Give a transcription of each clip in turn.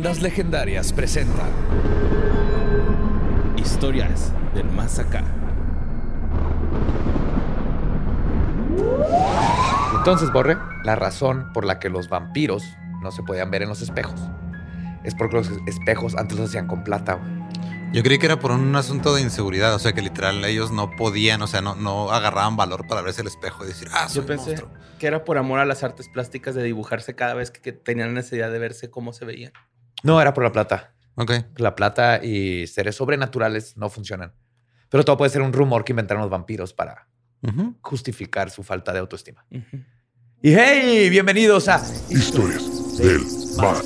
Leyendas Legendarias presenta Historias del Más Acá. Entonces, Borre, la razón por la que los vampiros no se podían ver en los espejos es porque los espejos antes los hacían con plata. güey. Yo creí que era por un asunto de inseguridad, o sea que literal ellos no podían, o sea, no, no agarraban valor para verse el espejo y decir, ah, soy Yo pensé monstruo. que era por amor a las artes plásticas de dibujarse cada vez que, que tenían necesidad de verse cómo se veían. No, era por la plata. Ok. La plata y seres sobrenaturales no funcionan. Pero todo puede ser un rumor que inventaron los vampiros para justificar su falta de autoestima. Y hey, bienvenidos a Historias del más.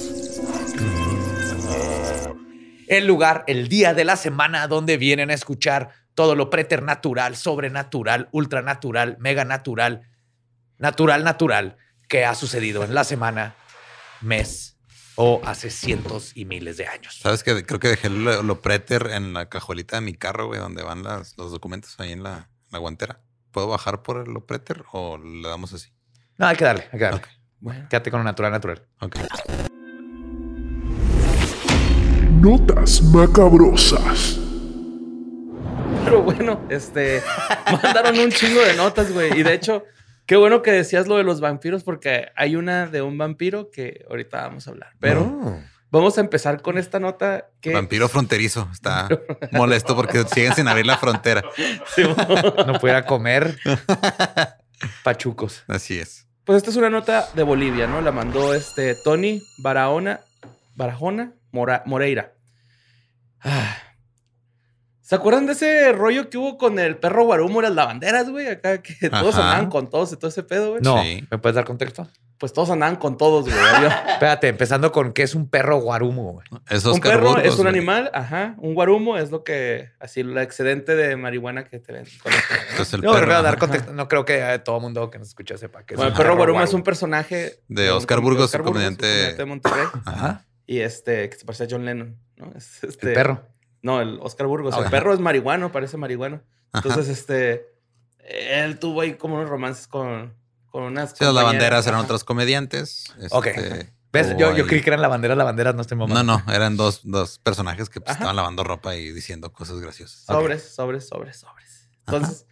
el lugar, el día de la semana donde vienen a escuchar todo lo preternatural, sobrenatural, ultranatural, mega natural, natural, natural que ha sucedido en la semana, mes o hace cientos y miles de años. Sabes que creo que dejé lo, lo preter en la cajuelita de mi carro, güey, donde van las- los documentos ahí en la, la guantera. ¿Puedo bajar por el lo preter o le damos así? No, hay que darle, hay que darle. Ok. Bueno, Quédate con lo natural, natural. Ok. Notas macabrosas. pero bueno, este, mandaron un chingo de notas, güey. Y de hecho, qué bueno que decías lo de los vampiros porque hay una de un vampiro que ahorita vamos a hablar. Pero vamos a empezar con esta nota que... Vampiro fronterizo. Está molesto porque siguen sin abrir la frontera. No pudiera comer pachucos. Así es. Pues esta es una nota de Bolivia, ¿no? La mandó este Tony Barahona, Barajona Mora- Moreira. Ah. ¿Se acuerdan de ese rollo que hubo con el perro Guarumo y las lavanderas, güey? Acá que todos Ajá. andaban con todos y todo ese pedo, güey. No, Sí. ¿me puedes dar contexto? Pues todos andaban con todos, güey. Espérate, empezando con qué es un perro guarumo. güey. Es un perro Burgos, es un güey. animal, ajá. Un guarumo es lo que, así, el excedente de marihuana que te ven. con el- Entonces el No, perro pero dar ajá, contexto. No creo que eh, todo mundo que nos escucha sepa que es Bueno, el un perro guarumo es un personaje De Oscar Burgos, un comediante- de Monterrey. Ajá. Y este, que se parece a John Lennon, ¿no? Es, este, El perro. No, el Oscar Burgos. Ah, el ajá. perro es marihuano, parece marihuano. Entonces, este, él tuvo ahí como unos romances con, con unas. Sí, las lavanderas eran otros comediantes. Ok. este, ¿Ves? hubo Yo, yo creí que eran lavanderas, lavanderas, no estoy mamando. No, no, eran dos, dos personajes que pues, estaban lavando ropa y diciendo cosas graciosas. Sobres, sobres, sobres, sobres. Entonces,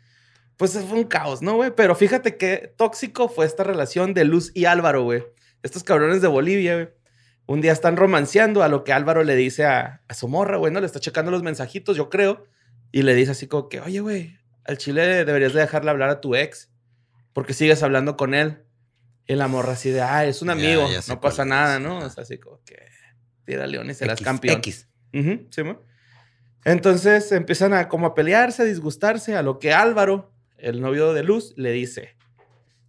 pues fue un caos, ¿no, güey? Pero fíjate qué tóxico fue esta relación de Luz y Álvaro, güey. Estos cabrones de Bolivia, güey. Un día están romanceando a lo que Álvaro le dice a, a su morra, güey, ¿no? Le está checando los mensajitos, yo creo. Y le dice así como que, oye, güey, al chile deberías de dejarle hablar a tu ex. Porque sigues hablando con él. Y la morra así de, ah, es un amigo, ya no pasa nada. ¿no? O sea, así como que tira león y serás X, campeón. X. Sí. Entonces empiezan a como a pelearse, a disgustarse, a lo que Álvaro, el novio de Luz, le dice,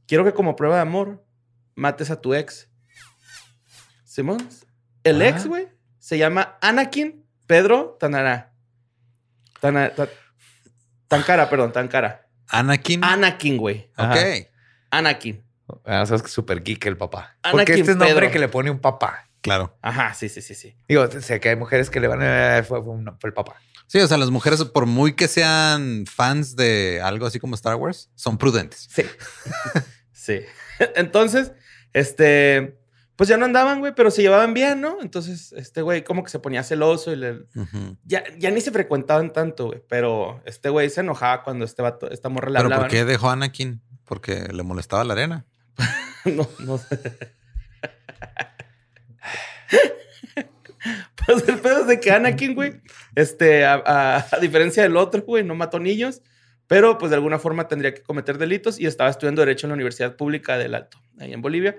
quiero que como prueba de amor mates a tu ex. Simón, el Ah. ex, güey, se llama Anakin Pedro Tanara. Tana- ta- Tancara, perdón, Tancara. Anakin. Anakin, güey. Ok, Anakin. Ah, sabes que es súper geek el papá. Anakin Porque este es nombre Pedro. que le pone un papá. claro. Ajá, sí, sí, sí, sí. Digo, sé que hay mujeres que le van a... Fue, fue un- fue el papá. Sí, o sea, las mujeres, por muy que sean fans de algo así como Star Wars, son prudentes. Sí. sí. Entonces, este, pues ya no andaban, güey, pero se llevaban bien, ¿no? Entonces, este güey como que se ponía celoso y le... Ya, ya ni se frecuentaban tanto, güey, pero este güey se enojaba cuando este vato, esta morra le Pero hablaba. ¿por qué dejó a Anakin? Porque le molestaba la arena. No, no sé. pues el pedo es de que Anakin, güey, este, a, a- a diferencia del otro, güey, no mató niños, pero pues de alguna forma tendría que cometer delitos y estaba estudiando Derecho en la Universidad Pública del Alto, ahí en Bolivia.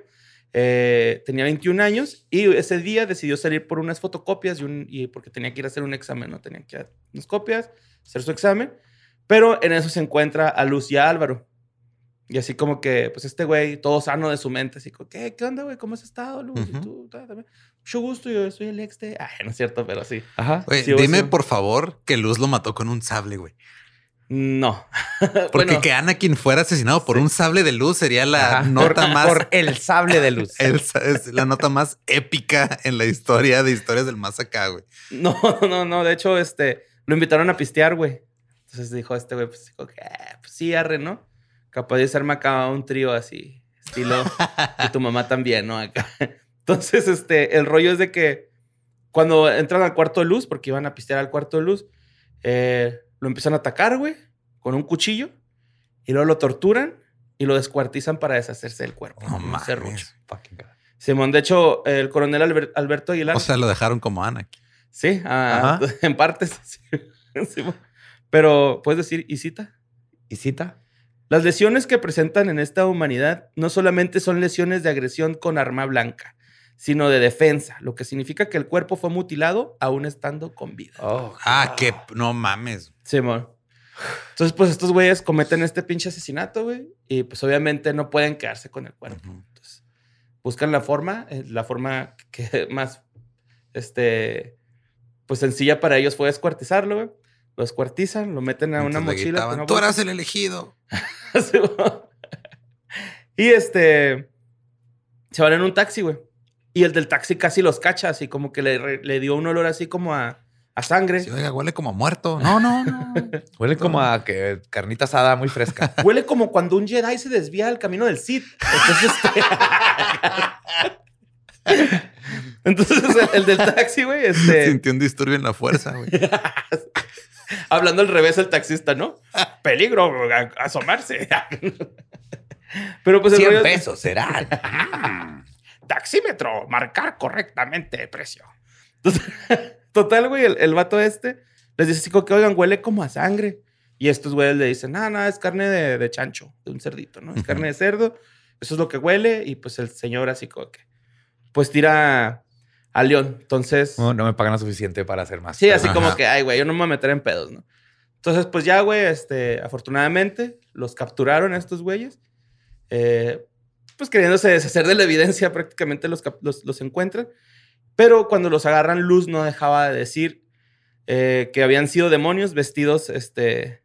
Eh, tenía 21 años y ese día decidió salir por unas fotocopias y, un, y porque tenía que ir a hacer un examen, ¿no? Tenía que ir a unas copias, hacer su examen, pero en eso se encuentra a Luz y a Álvaro. Y así como que, pues este güey, todo sano de su mente, así como, ¿qué, ¿Qué onda, güey? ¿Cómo has estado, Luz? ¿Y Ujú. tú? Ta, también. Mucho gusto, yo soy el ex de... Ay, no es cierto, pero sí. Ajá. Sí, dime sí. por favor que Luz lo mató con un sable, güey. No. Porque Bueno, que Anakin fuera asesinado por un sable de luz sería la Ajá. nota por, más por el sable de luz. el- es la nota más épica en la historia de historias del más acá, güey. No, no, no. De hecho, este, lo invitaron a pistear, güey. Entonces dijo este güey, pues, dijo, que, "Ah, pues sí, arre, ¿no? Capaz de hacerme acá un trío así, estilo, y tu mamá también, ¿no? Acá. Entonces, este, el rollo es de que cuando entran al cuarto de luz, porque iban a pistear al cuarto de luz, eh, lo empiezan a atacar, güey, con un cuchillo, y luego lo torturan y lo descuartizan para deshacerse del cuerpo. No mames. Simón, de hecho, el coronel Alber- Alberto Aguilar. O sea, lo dejaron como Anakin. Sí, en partes. sí. Pero, ¿puedes decir y cita? ¿Y cita? Las lesiones que presentan en esta humanidad no solamente son lesiones de agresión con arma blanca, sino de defensa, lo que significa que el cuerpo fue mutilado aún estando con vida. Oh, Ah, que no mames. Simón. Entonces, pues estos güeyes cometen este pinche asesinato, güey, y pues obviamente no pueden quedarse con el cuerpo. Entonces, buscan la forma, eh, la forma que más, este, pues sencilla para ellos fue descuartizarlo, güey. Lo descuartizan, lo meten a una Entonces mochila. una Tú bolsa". eras el elegido. Y este, se van en un taxi, güey. Y el del taxi casi los cacha, así como que le, le dio un olor así como a, a sangre. Sí, oiga, huele como a muerto. No, no, no. Huele como a que carnita asada muy fresca. Huele como cuando un Jedi se desvía del camino del Sith. Entonces, este... Entonces el, el del taxi, güey, este, Sintió un disturbio en la fuerza, güey. hablando al revés el taxista, ¿no? Peligro, asomarse. Pero pues el 100 rollo- pesos serán. Taxímetro, marcar correctamente el precio. Entonces, total, güey, el, el vato este les dice así como que, oigan, huele como a sangre. Y estos güeyes le dicen, nada, nada, es carne de, de chancho, de un cerdito, ¿no? Es carne de cerdo, eso es lo que huele. Y pues el señor así como que, pues tira al león. Entonces, No, no me pagan lo suficiente para hacer más. sí, así Ajá. como que, ay, güey, yo no me voy a meter en pedos, ¿no? Entonces, pues ya, güey, este, afortunadamente los capturaron a estos güeyes. Eh, pues queriéndose deshacer de la evidencia, prácticamente los, los, los encuentran. Pero cuando los agarran, Luz no dejaba de decir eh, que habían sido demonios vestidos este,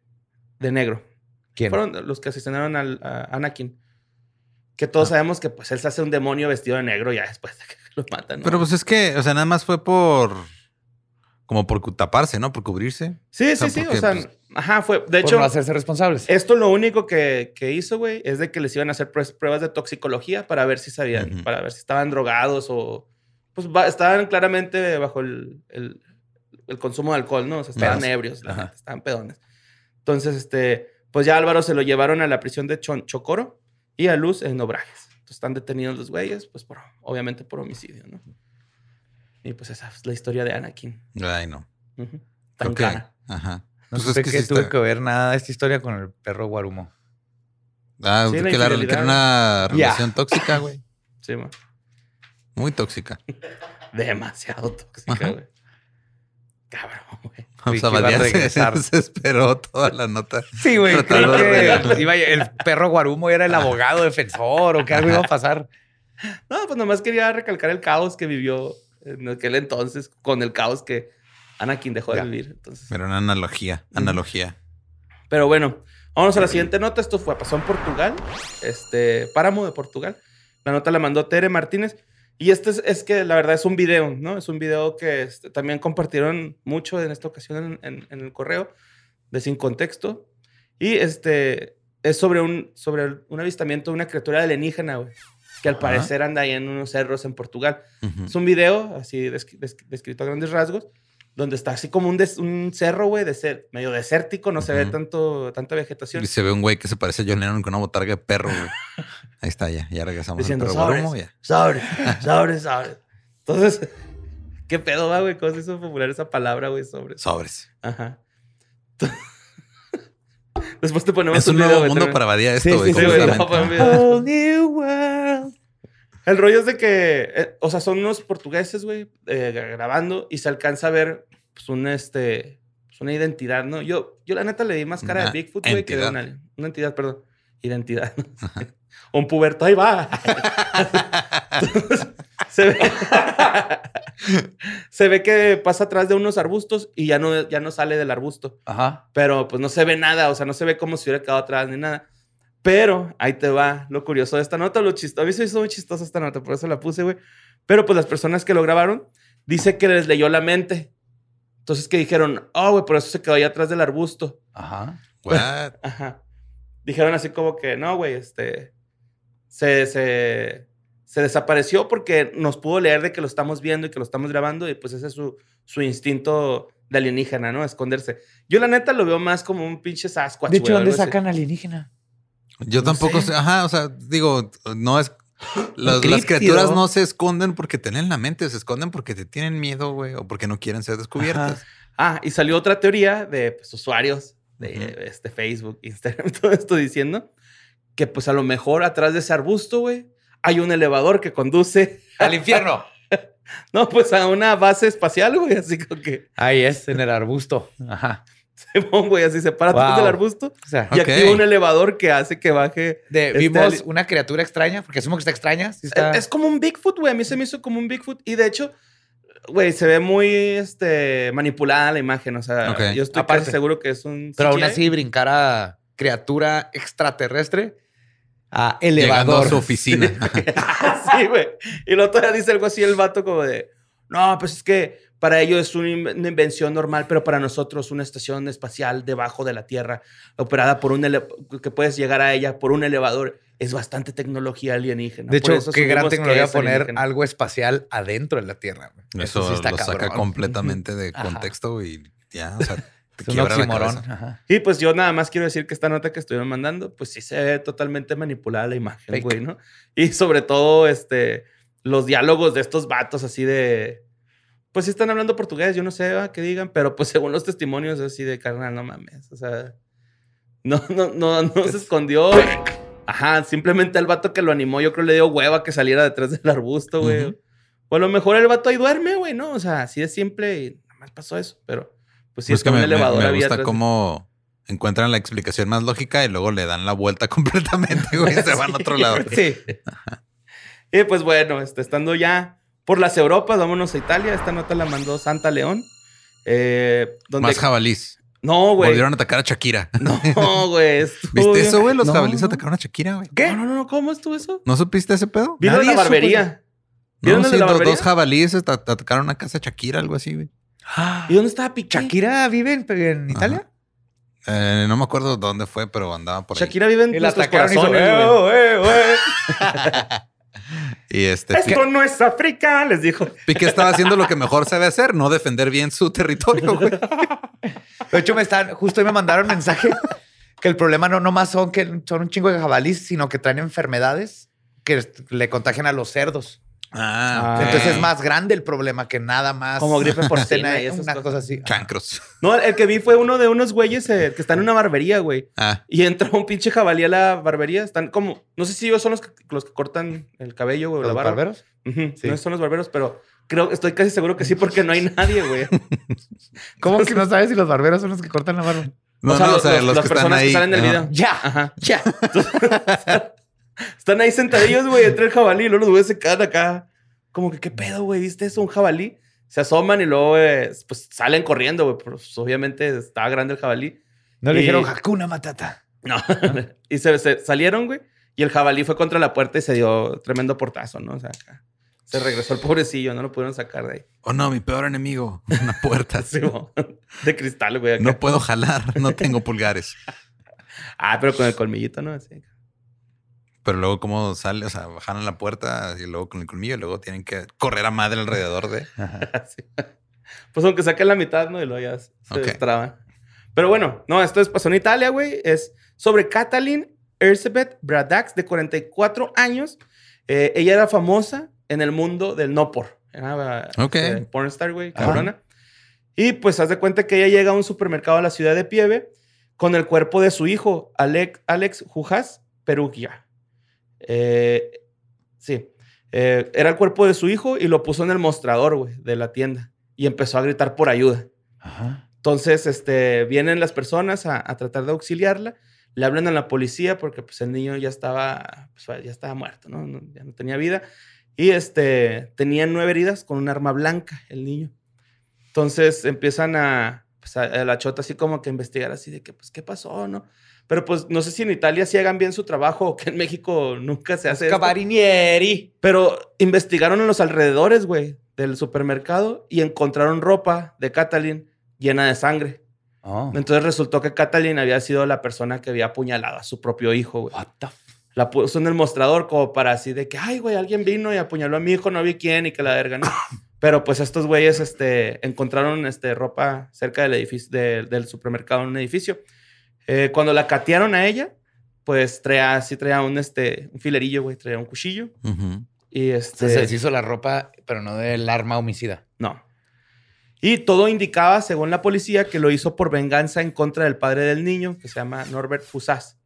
de negro. ¿Quién? Fueron los que asesinaron al, a Anakin. Que todos Ah. sabemos que pues él se hace un demonio vestido de negro ya después de que lo matan. ¿no? Pero pues es que, o sea, nada más fue por. Como por taparse, ¿no? Por cubrirse. sí, o sea, sí, sí. O sea, pues, ajá, fue. De Por hecho, no hacerse responsables. Esto lo único que, que hizo, güey, es de que les iban a hacer pruebas- de toxicología para ver si sabían, para ver si estaban drogados o... Pues estaban claramente bajo el, el- el consumo de alcohol, ¿no? O sea, estaban ebrios, la estaban pedones. Entonces, este, pues ya Álvaro se lo llevaron a la prisión de Chon- Chocoro y a Luz en Obrajes. Entonces están detenidos los güeyes, pues por, obviamente por homicidio, ¿no? Y pues esa es la historia de Anakin. Ay, no. Tan que. cara. Ajá. No Pues supe es que que sí tuve está- que ver nada de esta historia con el perro Guarumo. Ah, Sí, que, la que era una relación tóxica, güey. Sí, man. Muy tóxica. Demasiado tóxica, güey. Cabrón, güey. Iba a se, regresar. se esperó toda la nota. Sí, güey. Creo que iba- el perro Guarumo era el abogado defensor o que algo iba a pasar. No, pues nomás quería recalcar el caos que vivió en aquel entonces con el caos que Anakin dejó Ya. de vivir. Entonces. Era una analogía. Analogía. Pero bueno, vamos a la siguiente nota. Esto fue, pasó en Portugal, este, Páramo de Portugal. La nota la mandó Tere Martínez. Y este es, es que la verdad es un video, ¿no? Es un video que este, también compartieron mucho en esta ocasión en, en- en el correo de Sin Contexto. Y este es sobre un, sobre un avistamiento de una criatura alienígena, güey. Que al Ajá. parecer anda ahí en unos cerros en Portugal. Ujú. Es un video así descri- descri- descrito a grandes rasgos, donde está así como un, des- un cerro, güey, de ser, medio desértico, no se ve tanto, tanta vegetación. Y se ve un güey que se parece a John Lennon con una botarga de perro, güey. Ahí está, ya. Ya regresamos Diciendo, al perro "Sobres". Guarumo, ya. Sobre, sobre, sobre. Entonces, ¿qué pedo va, güey? ¿Cómo se hizo popular esa palabra, güey? Sobre. Sobres. Ajá. Después te ponemos Es un video, nuevo güey, mundo también. para Badía Sí, esto, güey. Sí, güey, completamente. El rollo es de que, eh, o sea, son unos portugueses, güey, eh, grabando y se alcanza a ver, pues, un, este, pues, una identidad, ¿no? Yo, yo la neta le di más cara de Bigfoot, güey, que de una, una entidad, perdón. identidad. un puberto, ahí va. Entonces, se, ve, se ve que pasa atrás de unos arbustos y ya no, ya no sale del arbusto. Ajá. Pero pues no se ve nada, o sea, no se ve como si hubiera quedado atrás ni nada. Pero ahí te va lo curioso de esta nota, lo chistoso. A mí se hizo muy chistosa esta nota, por eso la puse, güey. Pero pues las personas que lo grabaron, dice que les leyó la mente. Entonces que dijeron, oh, güey, por eso se quedó ahí atrás del arbusto. Ajá. What? Ajá. Dijeron así como que, no, güey, este. Se, se, se desapareció porque nos pudo leer de que lo estamos viendo y que lo estamos grabando, y pues ese es su, su instinto de alienígena, ¿no? Esconderse. Yo, la neta, lo veo más como un pinche Sasquatch. De hecho, güey, ¿dónde algo así. sacan alienígena? Yo tampoco sé. Ajá, o sea, digo, no es. Las, las criaturas no se esconden porque te leen la mente, se esconden porque te tienen miedo, güey, o porque no quieren ser descubiertas. Ah, y salió otra teoría de pues, usuarios de este Facebook, Instagram, todo esto diciendo que pues a lo mejor atrás de ese arbusto, güey, hay un elevador que conduce, Al infierno. no, pues a una base espacial, güey, así como que Ahí es, en el arbusto. Ajá. se pone, güey, así se para atrás Wow. del arbusto O sea, y Ok. activa un elevador que hace que baje. de- este vimos una criatura extraña, porque asumo que está extraña. está- Es, es como un Bigfoot, güey, a mí se me hizo como un Bigfoot y de hecho... Güey, se ve muy este, manipulada la imagen. O sea, yo estoy Aparte. casi seguro que es un. pero aún así, brincar a criatura extraterrestre a Llegando elevador. a su oficina. sí, güey. Y luego todavía dice algo así el vato como de, no, pues es que para ellos es una in- una invención normal, pero para nosotros una estación espacial debajo de la Tierra, operada por un, que puedes llegar a ella por un elevador, es bastante tecnología alienígena. De Por hecho, eso qué gran tecnología es poner alienígena. algo espacial adentro de la Tierra. Eso, sí está lo saca completamente de Ajá. contexto y ya, o sea, te Es un oxímoron. Y pues yo nada más quiero decir que esta nota que estuvieron mandando, pues sí se ve totalmente manipulada la imagen, Fake. güey, ¿no? Y sobre todo, este, los diálogos de estos vatos así de... Pues sí están hablando portugués, yo no sé ¿va? qué digan, pero pues según los testimonios así de carnal, no mames, o sea... No, no, no, no se escondió. Ajá, simplemente el vato que lo animó, yo creo le dio hueva que saliera detrás del arbusto, güey. O a lo mejor el vato ahí duerme, güey, ¿no? O sea, así de simple y nada más pasó eso, pero... Pues sí, Pues es que un me, me- elevador me había gusta atrás de- cómo encuentran la explicación más lógica y luego le dan la vuelta completamente, güey. Se van a otro lado. Sí. y pues bueno, este, estando ya por las Europas, vámonos a Italia. Esta nota la mandó Santa León. Eh, donde... Más jabalís. No, güey. Volvieron a atacar a Shakira. No, güey. estuvo ¿Viste eso, güey? Los No, jabalíes no. atacaron a Shakira, güey. No, no, no. ¿Cómo estuvo eso? ¿No supiste ese pedo? ¿Vieron la barbería? ¿Vieron No, el sí, la dos, barbería? dos jabalíes at- atacaron una casa de Shakira, algo así, güey. ¿Y dónde estaba Piqué? ¿Shakira vive en, en Italia? Eh, no me acuerdo dónde fue, pero andaba por ahí. Shakira vive en Y la nuestros atacaron y hizo, corazones, "Eh, güey. eh, eh". Y este Esto no es África, les dijo. Piqué estaba haciendo lo que mejor sabe hacer, no defender bien su territorio, güey. De hecho, me están, justo hoy me mandaron mensaje que el problema no nomás son que son un chingo de jabalís, sino que traen enfermedades que le contagian a los cerdos. Ah, Ah. Entonces es más grande el problema que nada más. Como gripe porcina y esas una cosas. cosa así. chancros. No, el que vi fue uno de unos güeyes eh, que están en una barbería, güey. Ah, Y entró un pinche jabalí a la barbería. Están como, no sé si ellos son los que, los que cortan el cabello, güey, o la ¿Los barba. barberos? Sí. No son los barberos, pero creo, estoy casi seguro que sí, porque no hay nadie, güey. ¿Cómo que no sabes si los barberos son los que cortan la barba? no, o sea, no, los, o sea, los- los, las que están personas ahí. que salen del video. Ya, Ajá. ya. Están ahí sentadillos, güey, entre el jabalí. Y luego los güeyes se quedan acá. Como que, ¿qué pedo, güey? ¿Viste eso? Un jabalí. Se asoman y luego, eh, pues, salen corriendo, güey. Pues, obviamente, estaba grande el jabalí. No le dijeron Hakuna Matata. No. y se, se salieron, güey. Y el jabalí fue contra la puerta y se dio tremendo portazo, ¿no? O sea, acá. Se regresó el pobrecillo, no lo pudieron sacar de ahí. Oh no, mi peor enemigo, una puerta. Sí, de cristal, güey. acá. No puedo jalar, no tengo pulgares. Ah, pero con el colmillito, ¿no? Así. Pero luego cómo sale, o sea, bajan la puerta y luego con el colmillo, y luego tienen que correr a madre alrededor de. Así. Pues aunque saquen la mitad, ¿no? Y luego ya se Ok. destraban. Pero bueno, no, esto es, pasó en Italia, güey. Es sobre Katalin Erzsébet Bradax, de 44 años. Eh, ella era famosa en el mundo del no por. Era Ok. este, pornstar, güey, cabrona. Y pues haz de cuenta que ella llega a un supermercado a la ciudad de Pieve con el cuerpo de su hijo, Alex, Alex Jujas Perugia. Eh, sí. Eh, era el cuerpo de su hijo y lo puso en el mostrador, güey, de la tienda. Y empezó a gritar por ayuda. Ajá. Entonces, este, vienen las personas a, a tratar de auxiliarla. Le hablan a la policía porque pues el niño ya estaba, pues, ya estaba muerto, ¿no? No- Ya no tenía vida. Y este, tenía nueve heridas con un arma blanca el niño. Entonces empiezan a, pues, a, a la chota así como que investigar así de que, pues, ¿qué pasó, no? Pero pues no sé si en Italia sí hagan bien su trabajo o que en México nunca se hace. Cabarinieri. Pero investigaron en los alrededores, güey, del supermercado y encontraron ropa de Catalin llena de sangre. Oh. Entonces resultó que Catalin había sido la persona que había apuñalado a su propio hijo, güey. What the f- La puso en el mostrador como para así de que, ay, güey, alguien vino y apuñaló a mi hijo, no vi quién y que la verga, ¿no? Pero pues estos güeyes este, encontraron este, ropa cerca del edificio, de- del supermercado en un edificio. Eh, cuando la catearon a ella, pues traía, sí traía un, este, un filerillo, güey, traía un cuchillo. Ujú. Y Se, este... se deshizo la ropa, pero no del arma homicida. No. Y todo indicaba, según la policía, que lo hizo por venganza en contra del padre del niño, que se llama Norbert Fusaz.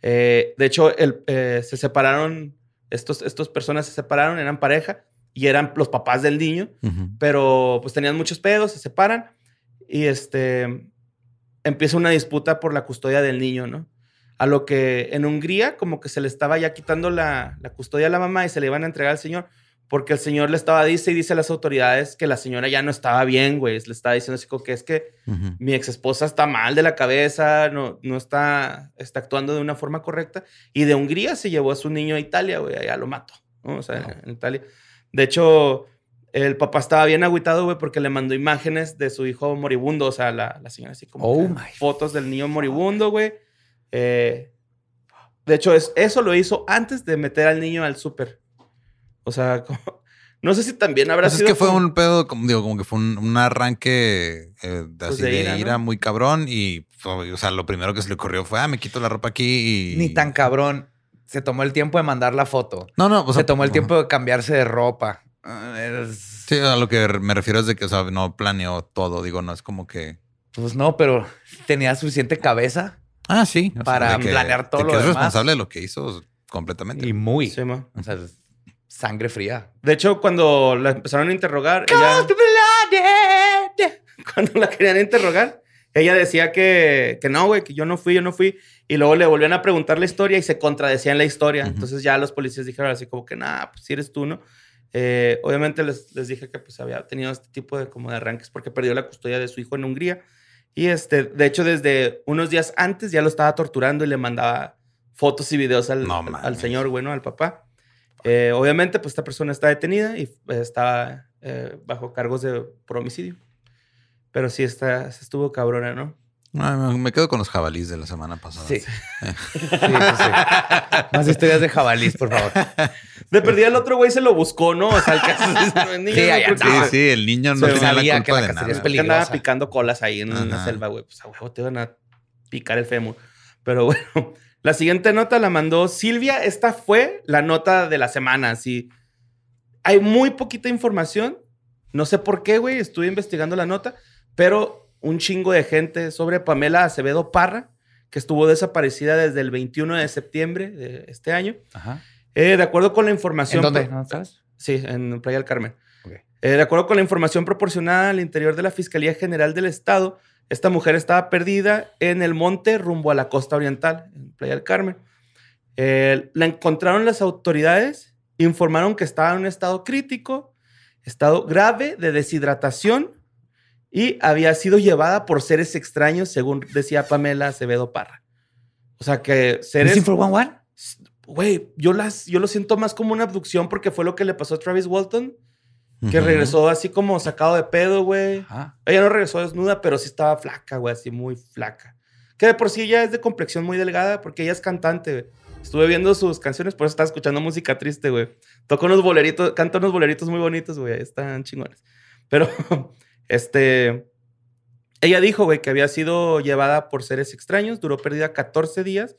Eh, de hecho, el, eh, se separaron, estos, estos personas se separaron, eran pareja y eran los papás del niño, Ujú. pero pues tenían muchos pedos, se separan y este empieza una disputa por la custodia del niño, ¿no? A lo que en Hungría como que se le estaba ya quitando la, la custodia a la mamá y se le iban a entregar al señor porque el señor le estaba dice y dice a las autoridades que la señora ya no estaba bien, güey. Le estaba diciendo así como que es que mi ex esposa está mal de la cabeza, no, no está, está actuando de una forma correcta. Y de Hungría se llevó a su niño a Italia, güey, allá lo mató, ¿no? O sea, en Italia. De hecho, el papá estaba bien agüitado, güey, porque le mandó imágenes de su hijo moribundo, o sea, la, la señora así como Oh que my fotos del niño moribundo, güey. Eh, de hecho, es, eso lo hizo antes de meter al niño al súper. O sea, como- no sé si también habrá Pues es sido que fue como- un pedo, como digo, como que fue un, un arranque eh, de- así de de, ira, muy cabrón. Y, o sea, lo primero que se le ocurrió fue, ah, me quito la ropa aquí y. Ni tan cabrón. Se tomó el tiempo de mandar la foto. No, no, o sea, se tomó el tiempo de cambiarse de ropa. Ah, es- Sí, a lo que me refiero es de que, o sea, no planeó todo. Digo, no es como que. Pues no, pero tenía suficiente cabeza Ah, sí. o sea, Para de que- planear todo de lo que es demás. responsable de lo que hizo completamente. y muy. Sí, ma. O sea, sangre fría. De hecho, cuando la empezaron a interrogar, ella, cuando la querían interrogar, ella decía que, que no, güey, que yo no fui, yo no fui. Y luego le volvían a preguntar la historia y se contradecían la historia. Entonces ya los policías dijeron así como que, nah, pues si eres tú, ¿no? Eh, obviamente les, les dije que pues había tenido este tipo de como de arranques porque perdió la custodia de su hijo en Hungría. Y este, de hecho, desde unos días antes ya lo estaba torturando y le mandaba fotos y videos al, No al- señor, bueno, al papá. Eh, obviamente, pues esta persona está detenida y eh, está eh, bajo cargos de por homicidio. Pero sí está, estuvo cabrona, ¿no? Ah, me- quedo con los jabalís de la semana pasada. Sí. sí, sí, sí. Más historias de jabalís, por favor. De perdida el otro güey se lo buscó, ¿no? O sea, el caso niño Sí, no Sí, sí, el niño no Se tenía la culpa que la de cacería es nada. que andaba picando colas ahí en una Ajá. selva, güey. Pues a huevo te van a picar el fémur. Pero bueno, la siguiente nota la mandó Silvia. Esta fue la nota de la semana. Así. Hay muy poquita información. No sé por qué, güey. Estuve investigando la nota, pero un chingo de gente sobre Pamela Acevedo Parra, que estuvo desaparecida desde el 21 de septiembre de este año. Ajá. Eh, de acuerdo con la información. ¿En dónde? pro- ¿No sabes? Sí, en Playa del Carmen. Ok. Eh, de acuerdo con la información proporcionada al interior de la Fiscalía General del Estado, esta mujer estaba perdida en el monte rumbo a la costa oriental, en Playa del Carmen. Eh, la encontraron las autoridades, informaron que estaba en un estado crítico, estado grave de deshidratación y había sido llevada por seres extraños, según decía Pamela Acevedo Parra. O sea que seres... ¿Missing for one one? Güey, yo, las, yo lo siento más como una abducción porque fue lo que le pasó a Travis Walton, que Ujú. regresó así como sacado de pedo, güey. Ella no regresó desnuda, pero sí estaba flaca, güey, así muy flaca. Que de por sí ella es de complexión muy delgada porque ella es cantante, güey. Estuve viendo sus canciones, por eso estaba escuchando música triste, güey. Toca unos boleritos, canta unos boleritos muy bonitos, güey. Están chingones. Pero, este... Ella dijo, güey, que había sido llevada por seres extraños, duró perdida 14 días.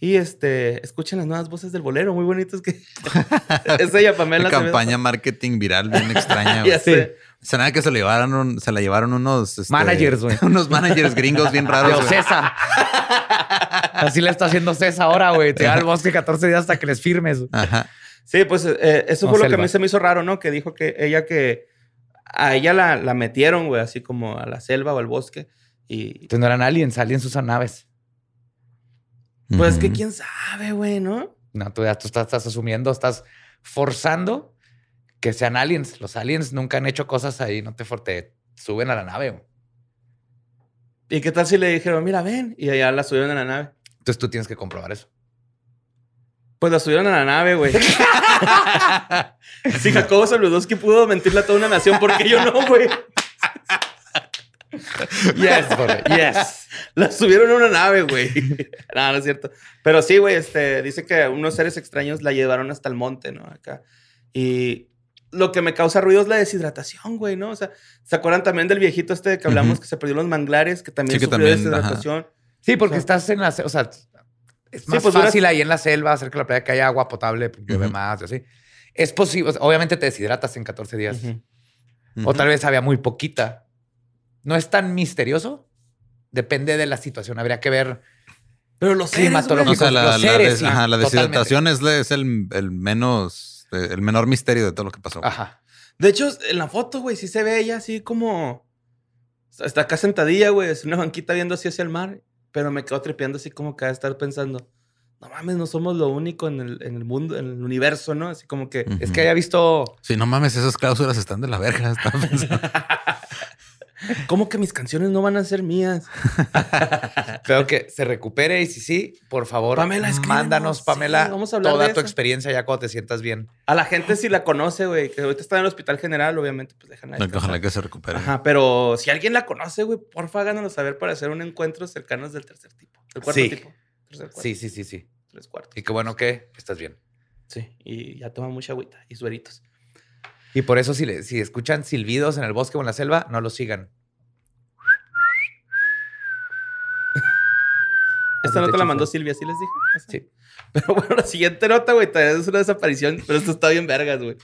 Y este, escuchen las nuevas voces del bolero, muy bonitas que es ella, Pamela. Una Acevedo. campaña marketing viral bien extraña. güey. Ya sé. Se nada que se, le llevaron un- se la llevaron unos este, Managers, güey. unos managers gringos bien raros. Pero. César. Así le está haciendo César ahora, güey. Te da al bosque 14 días hasta que les firmes. Ajá. Sí, pues eh, eso No, fue lo que a mí se me hizo raro, ¿no? Que dijo que ella que a ella la, la metieron, güey, así como a la selva o al bosque. Y Entonces no eran aliens, aliens usan naves. Pues es que quién sabe, güey, ¿no? No, tú ya tú estás, estás asumiendo, estás forzando que sean aliens. Los aliens nunca han hecho cosas ahí, no te, te suben a la nave. güey. ¿Y qué tal si le dijeron, mira, ven? Y allá la subieron a la nave. Entonces tú tienes que comprobar eso. Pues la subieron a la nave, güey. si Jacobo Saludowski pudo mentirle a toda una nación, ¿por qué yo no, güey? Yes, Jorge, yes. La subieron a una nave, güey. no, no es cierto. Pero sí, güey, este, dice que unos seres extraños la llevaron hasta el monte, ¿no? Acá. Y lo que me causa ruido es la deshidratación, güey, ¿no? O sea, ¿se acuerdan también del viejito este que hablamos que se perdió los manglares, que también Sí, que sufrió también, deshidratación? Sí, porque O sea- estás en la... O sea, es Sí, más pues, fácil ahí en la selva hacer que la playa que haya agua potable, pues, llueve más y así. Es posible, obviamente te deshidratas en 14 días. Ujú. O tal vez había muy poquita. No es tan misterioso. Depende de la situación. Habría que ver Pero los seres, Climatológico. güey. O sea, la, Los la seres, des- sí, ajá, la totalmente. deshidratación es, la- es el, el menos, eh, el menor misterio de todo lo que pasó. Ajá. De hecho, en la foto, güey, sí se ve ella así como... Está acá sentadilla, güey, es una banquita viendo así hacia el mar. Pero me quedo tripeando así como que a estar pensando... No mames, no somos lo único en el, en el mundo, en el universo, ¿no? Así como que... Es que haya visto. Sí, no mames, esas cláusulas están de la verga. estaba pensando. ¿Cómo que mis canciones no van a ser mías? Creo que se recupere y si sí, por favor, Pamela, mándanos, Sí, Pamela, vamos a hablar toda de tu eso. experiencia ya cuando te sientas bien. A la gente si la conoce, güey, que ahorita está en el hospital general, obviamente, pues déjenla descansar. Ojalá que se recupere. Ajá, pero si alguien la conoce, güey, porfa, háganoslo saber para hacer un encuentro cercanos del tercer tipo. El cuarto Sí. tipo. Tercer cuarto. Sí, sí, sí, sí. Tres cuartos. Y qué bueno que estás bien. Sí, y ya toma mucha agüita y sueritos. Y por eso, si, le- si escuchan silbidos en el bosque o en la selva, no los sigan. Esta nota la mandó. Silvia, ¿sí les dije? Esa. Sí. Pero bueno, la siguiente nota, güey, es una desaparición, pero esto está bien vergas, güey.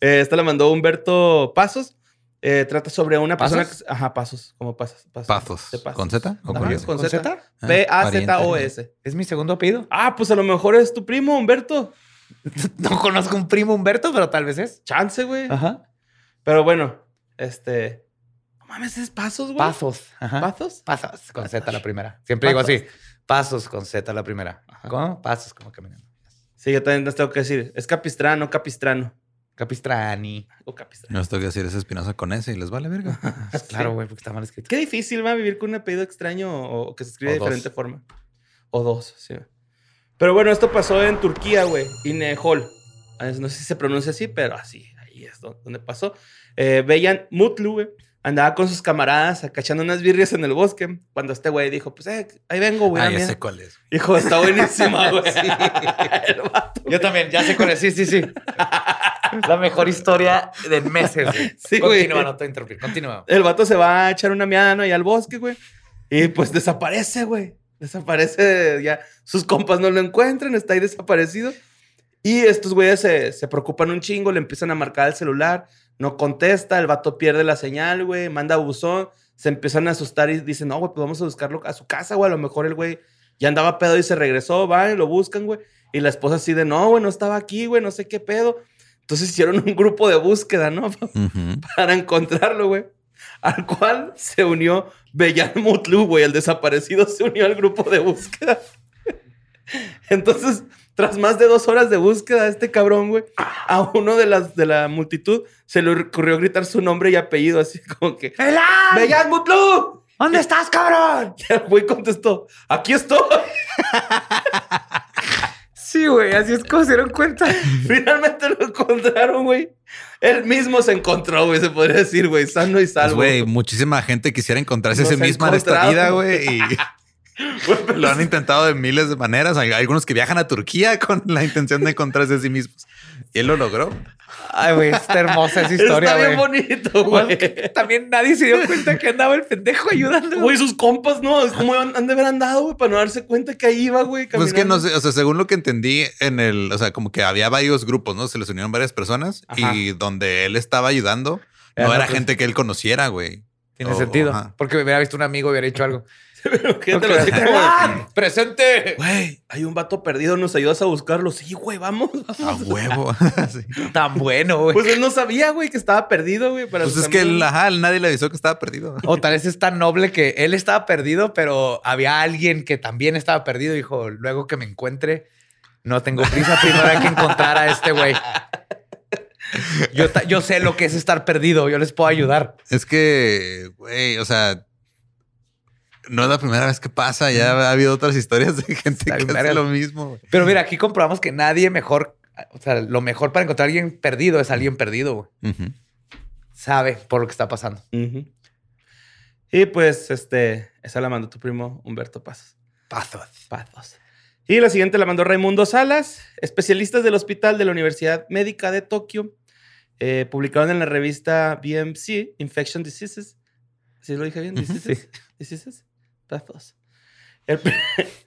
Eh, esta la mandó Humberto Pasos. Eh, trata sobre una persona ¿Pasos? que... Ajá, Pasos, como Pasos. Pasos. ¿Con Z o con Ajá, con ¿Con Z. Z? Ah, P-A-Z-O-S. Es mi segundo apellido. Ah, pues a lo mejor es tu primo, Humberto. No conozco un primo Humberto, pero tal vez es. Chance, güey. Ajá. Pero bueno, este... No mames, es Pasos, güey. Pasos. Ajá. ¿Pasos? Pasos con Z la primera. Siempre digo así. Pasos con Z la primera. ¿Cómo? Pasos como caminando. Sí, yo también les tengo que decir. Es Capistrano, Capistrano. Capistrani. O Capistrano. No tengo que decir es Espinosa con S y les vale verga. Pues claro, güey, porque está mal escrito. Qué difícil va vivir con un apellido extraño o, o que se escribe O de dos. diferente forma. O dos, sí. Pero bueno, esto pasó en Turquía, güey. Inehol. Ah, No sé si se pronuncia así, pero así, ahí es do- donde pasó. Eh, Beyan Mutlu, güey, andaba con sus camaradas acachando unas birrias en el bosque. Cuando este güey dijo, pues, eh, ahí vengo, güey. Ah, ya mía". sé cuál es. Hijo, está buenísima, güey. Vato. Yo también, ya sé cuál es. Sí, sí, sí. La mejor historia de meses. güey. Sí, güey. Continúa, no te voy a interrumpir. Continúa. El vato se va a echar una miada ¿no? ahí al bosque, güey. Y pues desaparece, güey. Desaparece, ya sus compas no lo encuentran, está ahí desaparecido. Y estos güeyes se, se preocupan un chingo, le empiezan a marcar el celular, no contesta, el vato pierde la señal, güey, manda buzón, se empiezan a asustar y dicen, no, güey, pues vamos a buscarlo a su casa, güey, a lo mejor el güey ya andaba pedo y se regresó, van lo buscan, güey. Y la esposa así de, no, güey, no estaba aquí, güey, no sé qué pedo. Entonces hicieron un grupo de búsqueda, ¿no? Para encontrarlo, güey. Al cual se unió Bellan Mutlu, güey. El desaparecido se unió al grupo de búsqueda. Entonces, tras más de dos horas de búsqueda, este cabrón, güey, a uno de las de la multitud se le ocurrió gritar su nombre y apellido, así como que ¡Elan! ¡Bellan Mutlu! ¿Dónde estás, cabrón? Y el güey contestó: ¡Aquí estoy! Sí, güey, así es como se dieron cuenta. Finalmente lo encontraron, güey. Él mismo se encontró, güey, se podría decir, güey, sano y Pues, salvo. güey, muchísima gente quisiera encontrarse a sí misma en esta vida, güey. Y Lo han intentado de miles de maneras. Hay algunos que viajan a Turquía con la intención de encontrarse a sí mismos. Y él lo logró. Ay, güey, está hermosa esa historia, Está bien güey. bonito, güey. También nadie se dio cuenta que andaba el pendejo ayudando. Güey, sus compas, ¿no? ¿Cómo han han de haber andado, güey? Para no darse cuenta que ahí iba, güey. Pues que no sé, o sea, según lo que entendí en el, o sea, como que había varios grupos, ¿no? Se les unieron varias personas Ajá. y donde él estaba ayudando, no era otros. gente que él conociera, güey. Tiene O- sentido. ajá. Porque me hubiera visto un amigo y hubiera hecho algo. Imagínatelo así como, ¡Ah! ¡Presente! Güey, hay un vato perdido, ¿nos ayudas a buscarlo? Sí, güey, vamos. A huevo. Sí. Tan bueno, güey. Pues él no sabía, güey, que estaba perdido, güey. para Pues es que el, ajá, nadie le avisó que estaba perdido. O tal vez es tan noble que él estaba perdido, pero había alguien que también estaba perdido. Dijo, luego que me encuentre, no tengo prisa. Primero hay que encontrar a este güey. Yo, yo sé lo que es estar perdido. Yo les puedo ayudar. Es que, güey, o sea, no es la primera vez que pasa. Ya ha habido otras historias de gente Está que hace lo mismo. Pero mira, aquí comprobamos que nadie mejor, o sea, lo mejor para encontrar a alguien perdido es alguien perdido. güey. Sabe por lo que está pasando. Y pues, este, esa la mandó tu primo Humberto Pazos. Pazos. Pazos. Y la siguiente la mandó Raimundo Salas, especialistas del Hospital de la Universidad Médica de Tokio. eh, publicaron en la revista BMC, Infection Diseases. ¿Sí lo dije bien? Diseases. Diseases. El pr-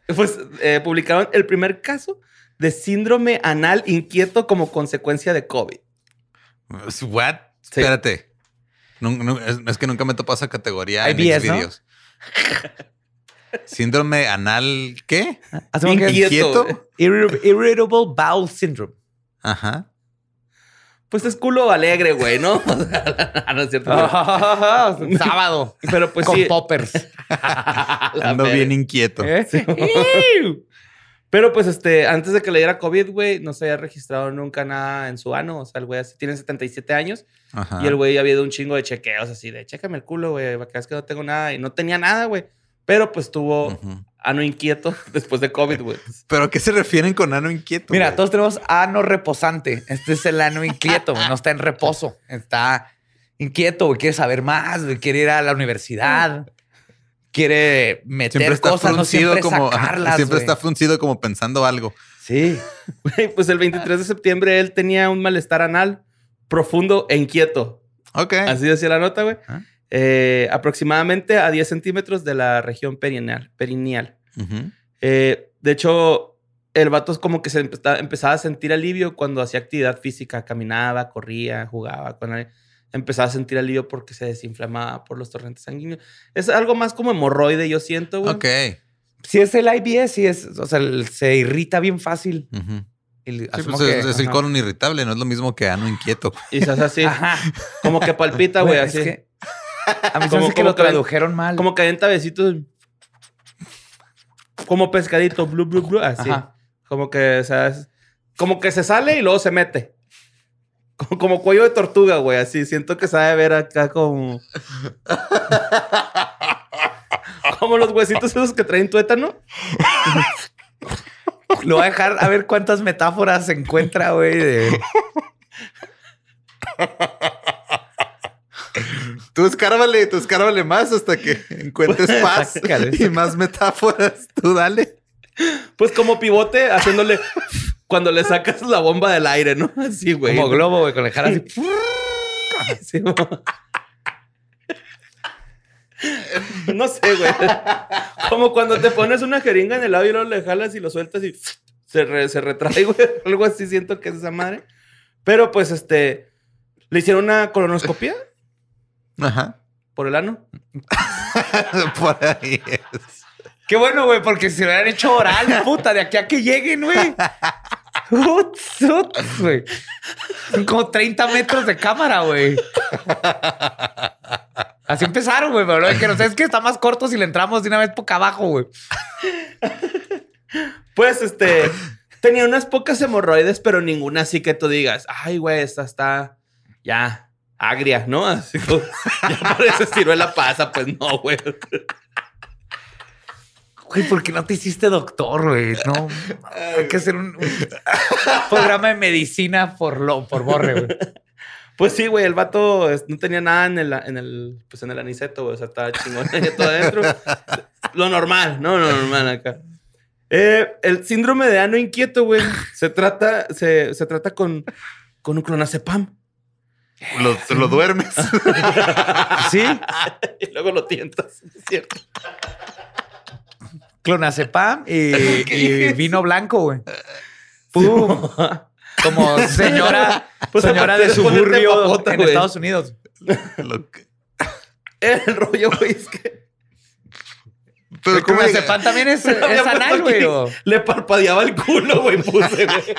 pues eh, publicaron el primer caso de síndrome anal inquieto como consecuencia de COVID. What? Sí. Espérate. No, no, es, es que nunca me topó esa categoría en IBS, ¿no? Síndrome anal, ¿qué? Inquieto. ¿Inquieto? Irri- Irritable Bowel Syndrome. Ajá. Pues es culo alegre, güey, ¿no? no es cierto. pero- Sábado. Pero pues con sí. poppers. Ando bien inquieto. ¿Eh? Pero pues este, antes de que le diera COVID, güey, no se había registrado nunca nada en su ano. O sea, el güey así tiene 77 años Ajá. y el güey había ido un chingo de chequeos así de chécame el culo, güey, veas que no tengo nada. Y no tenía nada, güey. Pero pues tuvo ano inquieto después de COVID, güey. ¿Pero a qué se refieren con ano inquieto? Mira, todos tenemos ano reposante. Este es el ano inquieto, güey. no está en reposo. Está inquieto, güey. Quiere saber más, güey. Quiere ir a la universidad. Quiere meter Siempre está cosas, no siempre como. sacarlas, siempre está fruncido como pensando algo. Sí. Pues el 23 de septiembre él tenía un malestar anal profundo e inquieto. Ok. Así decía la nota, güey. Ah. Eh, aproximadamente a 10 centímetros de la región perineal. perineal. Eh, de hecho, el vato es como que se empezaba, empezaba a sentir alivio cuando hacía actividad física, caminaba, corría, jugaba con alguien. Empezaba a sentir alivio porque se desinflamaba por los torrentes sanguíneos. Es algo más como hemorroide, yo siento, güey. Ok. Si es el IBS, sí es, o sea, se irrita bien fácil. Sí, que- es, el colon irritable, no es lo mismo que ano inquieto. Y se hace así, Ajá. como que palpita, güey, Güey, así. es que a mí se me hace que lo tradujeron mal. Como que avienta besitos. Como pescadito, blu, blu, blu, así. Ajá. Como que, o sea, es- como que se sale y luego se mete. Como, como cuello de tortuga, güey, así. Siento que sabe ver acá como... como los huesitos esos que traen tuétano. Lo voy a dejar a ver cuántas metáforas se encuentra, güey. de- Tú escárvale, tú escárvale más hasta que encuentres paz Sácale, y más metáforas. Tú dale. Pues como pivote, haciéndole... cuando le sacas la bomba del aire, ¿no? Así, güey. Como globo, güey, con la cara así. No sé, güey. Como cuando te pones una jeringa en el labio y luego le jalas y lo sueltas y se, re- se retrae, güey. Algo así siento que es esa madre. Pero pues, este, le hicieron una colonoscopia Ajá. por el ano. Por ahí es. Qué bueno, güey, porque si lo hubieran hecho oral, puta, de aquí a que lleguen, güey. Uts, uts, güey. Son como 30 metros de cámara, güey. Así empezaron, güey, pero lo que no sé es que está más corto si le entramos de una vez poca abajo, güey. Pues, este, tenía unas pocas hemorroides, pero ninguna así que tú digas, ay, güey, esta está ya agria, ¿no? Así como, ya parece ciruela pasa, pues no, güey. Güey, ¿por qué no te hiciste doctor, güey? No, hay que hacer un, un programa de medicina por lo, por borre, güey. Pues sí, güey, el vato no tenía nada en el, en el, pues en el aniceto, güey. O sea, estaba chingón ahí todo adentro. Lo normal, no, lo normal acá. Eh, el síndrome de ano inquieto, güey, se trata, se, se trata con, con un clonazepam. Lo, te lo duermes. Sí, y luego lo tientas, es cierto. clonazepam y, y vino blanco, güey. Pum. Como señora, Pues señora de suburbio papota, en. Estados Unidos. Lo que- El rollo, güey, es que Pero El ¿cómo clonazepam también es, es anal, güey. Le parpadeaba el culo, güey, puse, güey.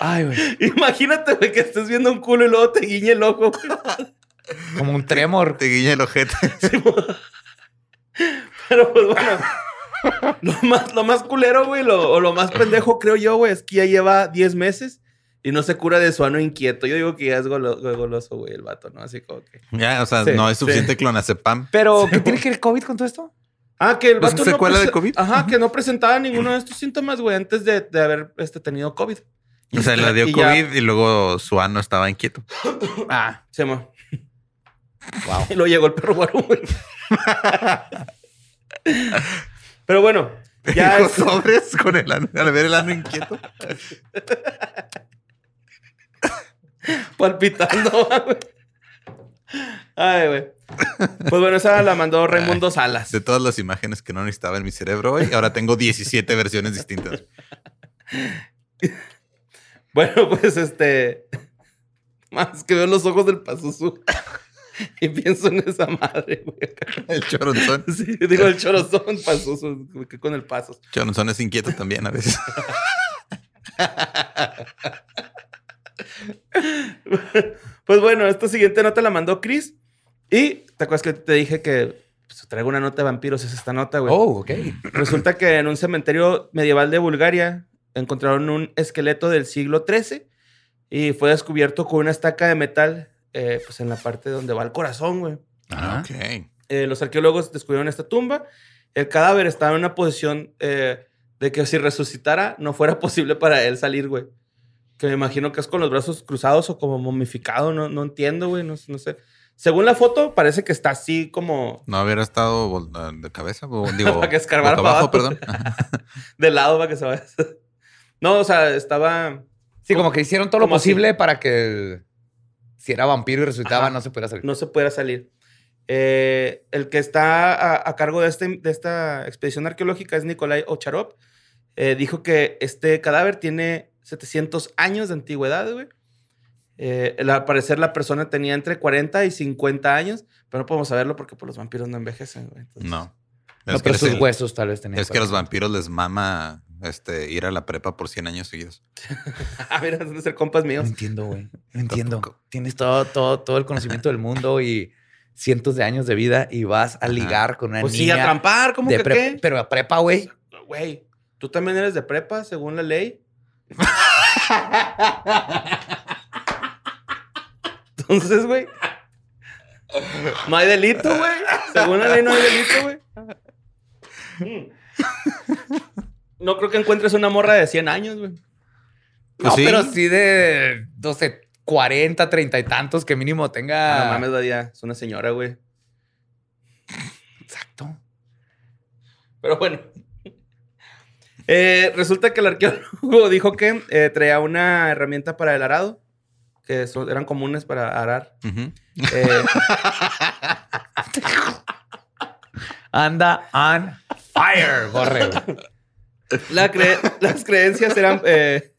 Ay, güey. Imagínate, güey, que estés viendo un culo y luego te guiñe el ojo. güey. Como un tremor. Te guiña el ojete. Pero pues bueno. Lo más, lo más culero, güey, lo, o lo más pendejo, creo yo, güey, es que ya lleva 10 meses y no se cura de su ano inquieto. Yo digo que ya es golo- goloso, güey, el vato, ¿no? Así como que. Ya, o sea, Sí, no es sí. suficiente clonazepam. Pero, ¿qué tiene que ver el COVID con todo esto? Ah, que el Pues, vato secuela de COVID. Ajá, que no presentaba ninguno de estos síntomas, güey, antes de, de haber este, tenido COVID. O sea, le dio Y ya- COVID y luego su ano estaba inquieto. Ah, Se llama. Wow. Y luego llegó el perro güey. Pero bueno, ya es- sobres con el ano. Al ver el ano inquieto. palpitando. güey. Ay, güey. Pues bueno, esa la mandó Raimundo Salas. De todas las imágenes que no necesitaba en mi cerebro hoy, ahora tengo 17 versiones distintas. Bueno, pues este. Más que veo los ojos del Pazuzu. Y pienso en esa madre, güey. El choronzón. Sí, digo el chorozón, Pazuzu, con el pasos. Choronzón es inquieto también a veces. Pues bueno, esta siguiente nota la mandó Chris. Y te acuerdas que te dije que pues, traigo una nota de vampiros, es esta nota, güey. oh, ok. Resulta que en un cementerio medieval de Bulgaria encontraron un esqueleto del siglo XIII y fue descubierto con una estaca de metal eh, pues en la parte donde va el corazón, güey. Ah, ok. Eh, los arqueólogos descubrieron esta tumba. El cadáver estaba en una posición eh, de que si resucitara no fuera posible para él salir, güey. Que me imagino que es con los brazos cruzados o como momificado, no, no entiendo, güey, no, no sé. Según la foto, parece que está así como No hubiera estado vol- de cabeza, digo, Para que escarbara para abajo, abajo. perdón. de lado para que se vaya. No, o sea, estaba... Sí, como que hicieron todo lo posible para que si era vampiro y resultaba, Ajá. no se pudiera salir. no se pudiera salir. Eh, el que está a, a cargo de, este, de esta expedición arqueológica es Nikolai Ocharov. Eh, dijo que este cadáver tiene 700 años de antigüedad, güey. Eh, al parecer la persona tenía entre 40 y 50 años, pero no podemos saberlo porque pues, los vampiros no envejecen, güey. Entonces- No. No, Es que, pero sus huesos tal vez tenían. es que a los vampiros les mama este, ir a la prepa por 100 años seguidos. Ah, mira, han de ser compas No míos. entiendo, güey. No entiendo. Tampoco. Tienes todo, todo, todo el conocimiento del mundo y cientos de años de vida y vas a ligar con una Pues sí, niña a trampar, ¿cómo de que qué? Pero a prepa, güey. Güey, tú también eres de prepa, según la ley. Entonces, güey. No hay delito, güey. Según la ley no hay delito, güey. No creo que encuentres una morra de 100 años, güey. Pues no, sí. pero sí de, no sé, 40, 30 y tantos que mínimo Ah, tenga. no mames, Dadia. Es una señora, güey. Exacto. Pero bueno. Eh, resulta que el arqueólogo dijo que eh, traía una herramienta para el arado, que son- eran comunes para arar. Eh, Anda on fire, borre. Güey. la cre- las creencias eran... eh,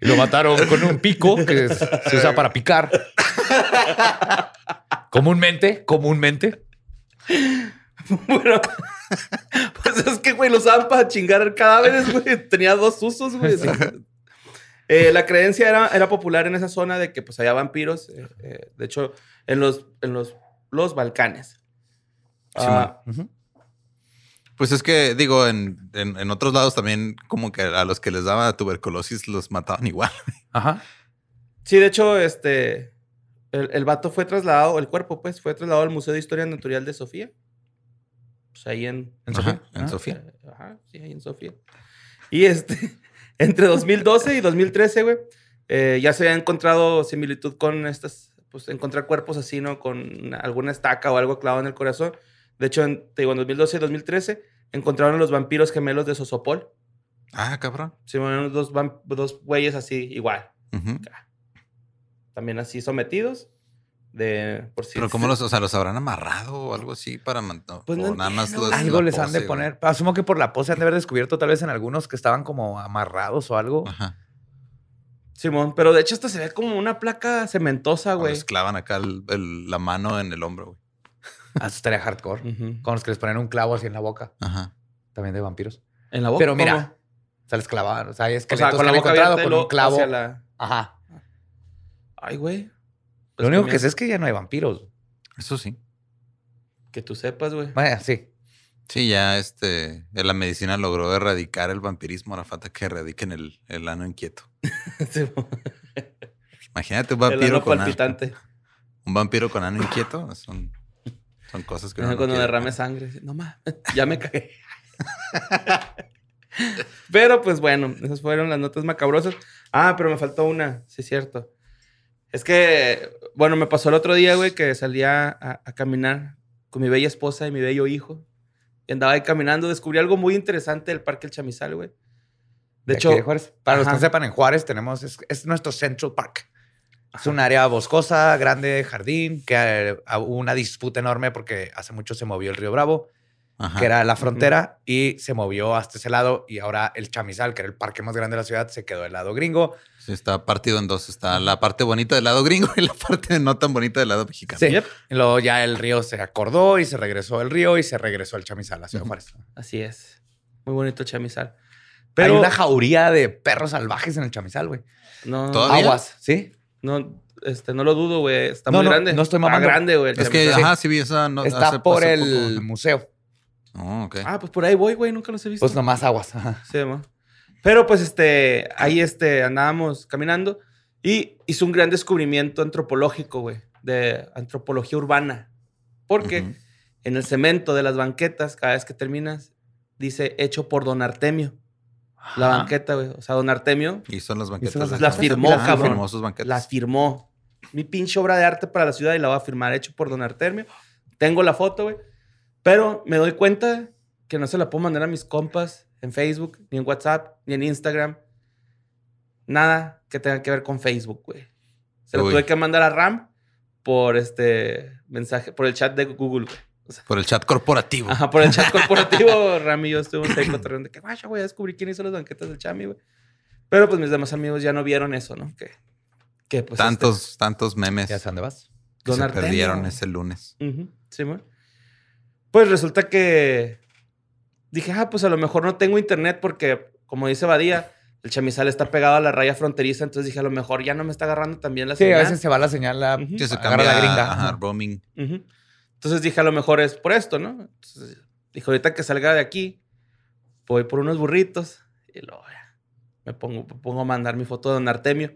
Y lo mataron con un pico que se usa para picar. Comúnmente, comúnmente. bueno, pues es que, güey, lo usaban para chingar cadáveres, güey. Tenía dos usos, güey. Eh, la creencia era, era popular en esa zona de que pues había vampiros. eh, eh, de hecho, en los, en los, los Balcanes. Ah, Pues es que, digo, en, en- en otros lados también, como que a los que les daba tuberculosis los mataban igual. Ajá. sí, de hecho, este... El, el vato fue trasladado, el cuerpo, pues, fue trasladado al Museo de Historia Natural de Sofía. Pues ahí en... ¿En Ajá, Sofía? en Ah. Sofía. Eh, Ajá, sí, ahí en Sofía. Y este, entre 2012 y 2013, güey, eh, ya se había encontrado similitud con estas, pues encontrar cuerpos así, ¿no? Con una- alguna estaca o algo clavado en el corazón. De hecho, en, te digo, en 2012 y 2013 encontraron los vampiros gemelos de Sosopol. Ah, cabrón. Sí, bueno, dos, dos güeyes así, igual. También así sometidos. De, por si Pero ¿cómo los, o sea, los habrán amarrado o algo así para mantener? Pues no nada más los- Algo les han de poner. Asumo que por la pose han de haber descubierto tal vez en algunos que estaban como amarrados o algo. Ajá. Simón, pero de hecho hasta se ve como una placa cementosa, güey. les clavan acá el- el- la mano en el hombro, güey. Ah, Eso estaría hardcore. Con los que les ponen un clavo así en la boca. Ajá. También de vampiros. En la boca. Pero mira, ¿cómo? o sea, les clavaban. O sea, hay o esqueletos sea, con que la boca encontrado abierta con un clavo. hacia la... Ajá. Ay, güey. Lo único que Pues sé es que ya no hay vampiros. Eso sí. Que tú sepas, güey. Bueno, sí. Sí, ya este, la medicina logró erradicar el vampirismo. Ahora falta que erradiquen el, el ano inquieto. Simón. Imagínate un El vampiro ano con ano, palpitante. un vampiro con ano inquieto. Son, son cosas que no Cuando derrame sangre. No más. Ya me cagué. pero pues bueno, esas fueron las notas macabrosas. Ah, pero me faltó una. Sí, es cierto. Es que, bueno, me pasó el otro día, güey, que salía a, a caminar con mi bella esposa y mi bello hijo. Y andaba ahí caminando. Descubrí algo muy interesante del Parque El Chamizal, güey. De De hecho, aquí de Juárez. Para los que no sepan, en Juárez tenemos, es, es nuestro Central Park. Es un área boscosa, grande, jardín, que eh, hubo una disputa enorme porque hace mucho se movió el río Bravo, Ajá. que era la frontera, y se movió hasta ese lado. Y ahora el Chamizal, que era el parque más grande de la ciudad, se quedó del lado gringo. Sí, está partido en dos. Está la parte bonita del lado gringo y la parte no tan bonita del lado mexicano. Sí. Yep. Y luego ya el río se acordó y se regresó el río y se regresó el Chamizal a la ciudad de Juárez. así es. Muy bonito el Chamizal. Pero Pero hay una jauría de perros salvajes en el Chamizal, güey. no, ¿Todavía? Aguas, ¿sí? No, este, no lo dudo, güey. Está No, muy no, grande. no estoy Está mamando. grande, güey. Es que, ajá, sí vi esa. No, Está hace- por hace el poco. museo. Oh, ok. Ah, pues por ahí voy, güey. Nunca los he visto. Pues nomás aguas. Ajá. Sí, mo. Pero pues este, ahí este, andábamos caminando y hizo un gran descubrimiento antropológico, güey, de antropología urbana. Porque en el cemento de las banquetas, cada vez que terminas, dice hecho por Don Artemio. La banqueta, güey. O sea, Don Artemio Y son las banquetas. las- las firmó, cabrón. firmó sus banquetas. la firmó. Mi pinche obra de arte para la ciudad y la voy a firmar, hecho por Don Artemio. Tengo la foto, güey. Pero me doy cuenta que no se la puedo mandar a mis compas en Facebook, ni en WhatsApp, ni en Instagram. Nada que tenga que ver con Facebook, güey. Se lo Uy. tuve que mandar a Ram por este mensaje, por el chat de Google, güey. O sea, Por el chat corporativo. Ajá, por el chat corporativo, Ram y yo estuvimos ahí cotorreando de que, vaya, voy a descubrir quién hizo las banquetas del Chami, güey. Pero pues mis demás amigos ya no vieron eso, ¿no? Que, que pues. tantos, tantos memes ¿Ya dónde vas? que Don se Artemio. perdieron ese lunes. este- sí, güey. Pues resulta que dije, ah, pues a lo mejor no tengo internet porque, como dice Badía, el chamizal está pegado a la raya fronteriza. Entonces dije, a lo mejor ya no me está agarrando también la Sí, a señal. veces se va la señal. La, Ujú. Sí, se agarra cambia la gringa. ajá, roaming. Ujú. Entonces dije, a lo mejor es por esto, ¿no? Entonces dije, ahorita que salga de aquí, voy por unos burritos y luego ya, me pongo, me pongo a mandar mi foto de Don Artemio.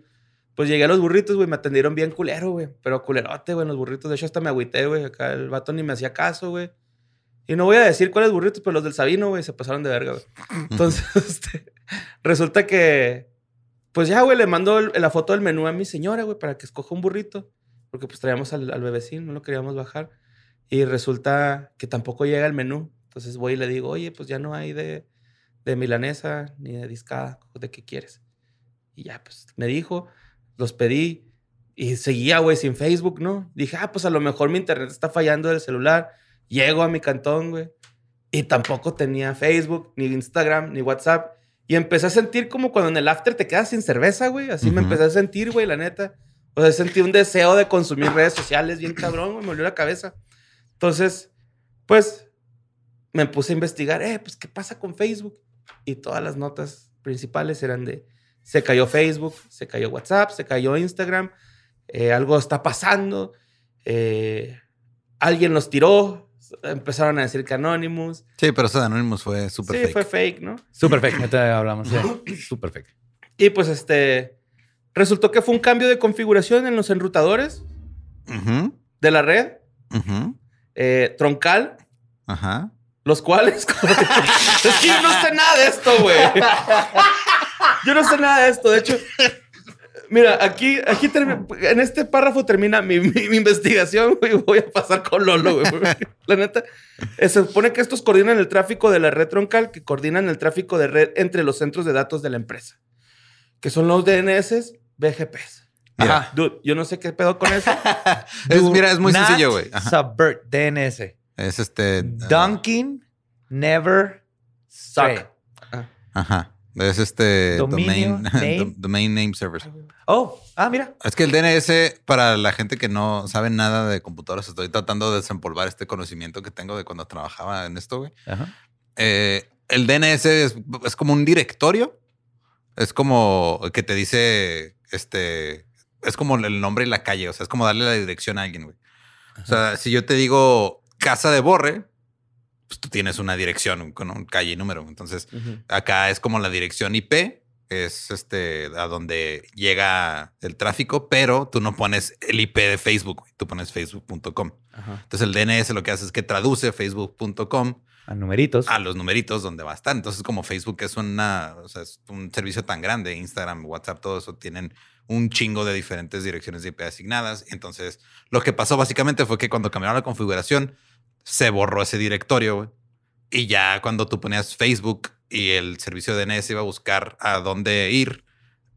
Pues llegué a los burritos, güey, me atendieron bien culero, güey. Pero culerote, güey, en los burritos. De hecho, hasta me agüité, güey. Acá el vato ni me hacía caso, güey. Y no voy a decir cuáles burritos, pero los del Sabino, güey, se pasaron de verga, güey. Entonces, este, resulta que, pues ya, güey, le mando el- la foto del menú a mi señora, güey, para que escoja un burrito. Porque pues traíamos al, al bebecín, no lo queríamos bajar. Y resulta que tampoco llega el menú. Entonces voy y le digo, oye, pues ya no hay de, de milanesa ni de discada, ¿de qué quieres? Y ya, pues me dijo, los pedí y seguía, güey, sin Facebook, ¿no? Dije, ah, pues a lo mejor mi internet está fallando del celular. Llego a mi cantón, güey. Y tampoco tenía Facebook, ni Instagram, ni WhatsApp. Y empecé a sentir como cuando en el after te quedas sin cerveza, güey. Así me Ujú. empecé a sentir, güey, la neta. O sea, sentí un deseo de consumir redes sociales bien cabrón, güey. Me volvió la cabeza. Entonces, pues, me puse a investigar, eh, pues, ¿qué pasa con Facebook? Y todas las notas principales eran de, se cayó Facebook, se cayó WhatsApp, se cayó Instagram, eh, algo está pasando, eh, alguien los tiró, empezaron a decir que Anonymous. Sí, pero eso de Anonymous fue súper sí, fake. fue fake, ¿no? Super fake. Ahorita hablamos. Sí. Super fake. Y pues, este, resultó que fue un cambio de configuración en los enrutadores de la red, ujú, eh, troncal, Ajá. Los cuales. es que yo no sé nada de esto, güey. Yo no sé nada de esto. De hecho, mira, aquí, aquí en este párrafo termina mi, mi- mi investigación, güey. Voy a pasar con Lolo, güey. La neta, eh, se supone que estos coordinan el tráfico de la red troncal, que coordinan el tráfico de red entre los centros de datos de la empresa, que son los DNS, BGPs. Ajá. Dude, yo no sé qué pedo con eso. Es, Do mira, es muy not sencillo, güey. Subvert DNS. Es este. Dunking never Suck. suck. Ajá. Es este Dominio, domain name. dom- domain name servers. Oh, ah, mira. Es que el DNS, para la gente que no sabe nada de computadoras, estoy tratando de desempolvar este conocimiento que tengo de cuando trabajaba en esto, güey. Ajá. Eh, el DNS es, es como un directorio. Es como que te dice, este, es como el nombre y la calle. O sea, es como darle la dirección a alguien, güey. O sea, si yo te digo casa de Borre, pues tú tienes una dirección con un calle y número. Entonces, acá es como la dirección IP, es este a donde llega el tráfico, pero tú no pones el IP de Facebook, tú pones facebook.com. Entonces, el DNS lo que hace es que traduce facebook.com A numeritos. a los numeritos donde va a estar. Entonces, como Facebook es una, o sea, es un servicio tan grande, Instagram, WhatsApp, todo eso tienen un chingo de diferentes direcciones de IP asignadas. Entonces, lo que pasó básicamente fue que cuando cambiaron la configuración, se borró ese directorio. Y ya cuando tú ponías Facebook y el servicio de DNS iba a buscar a dónde ir,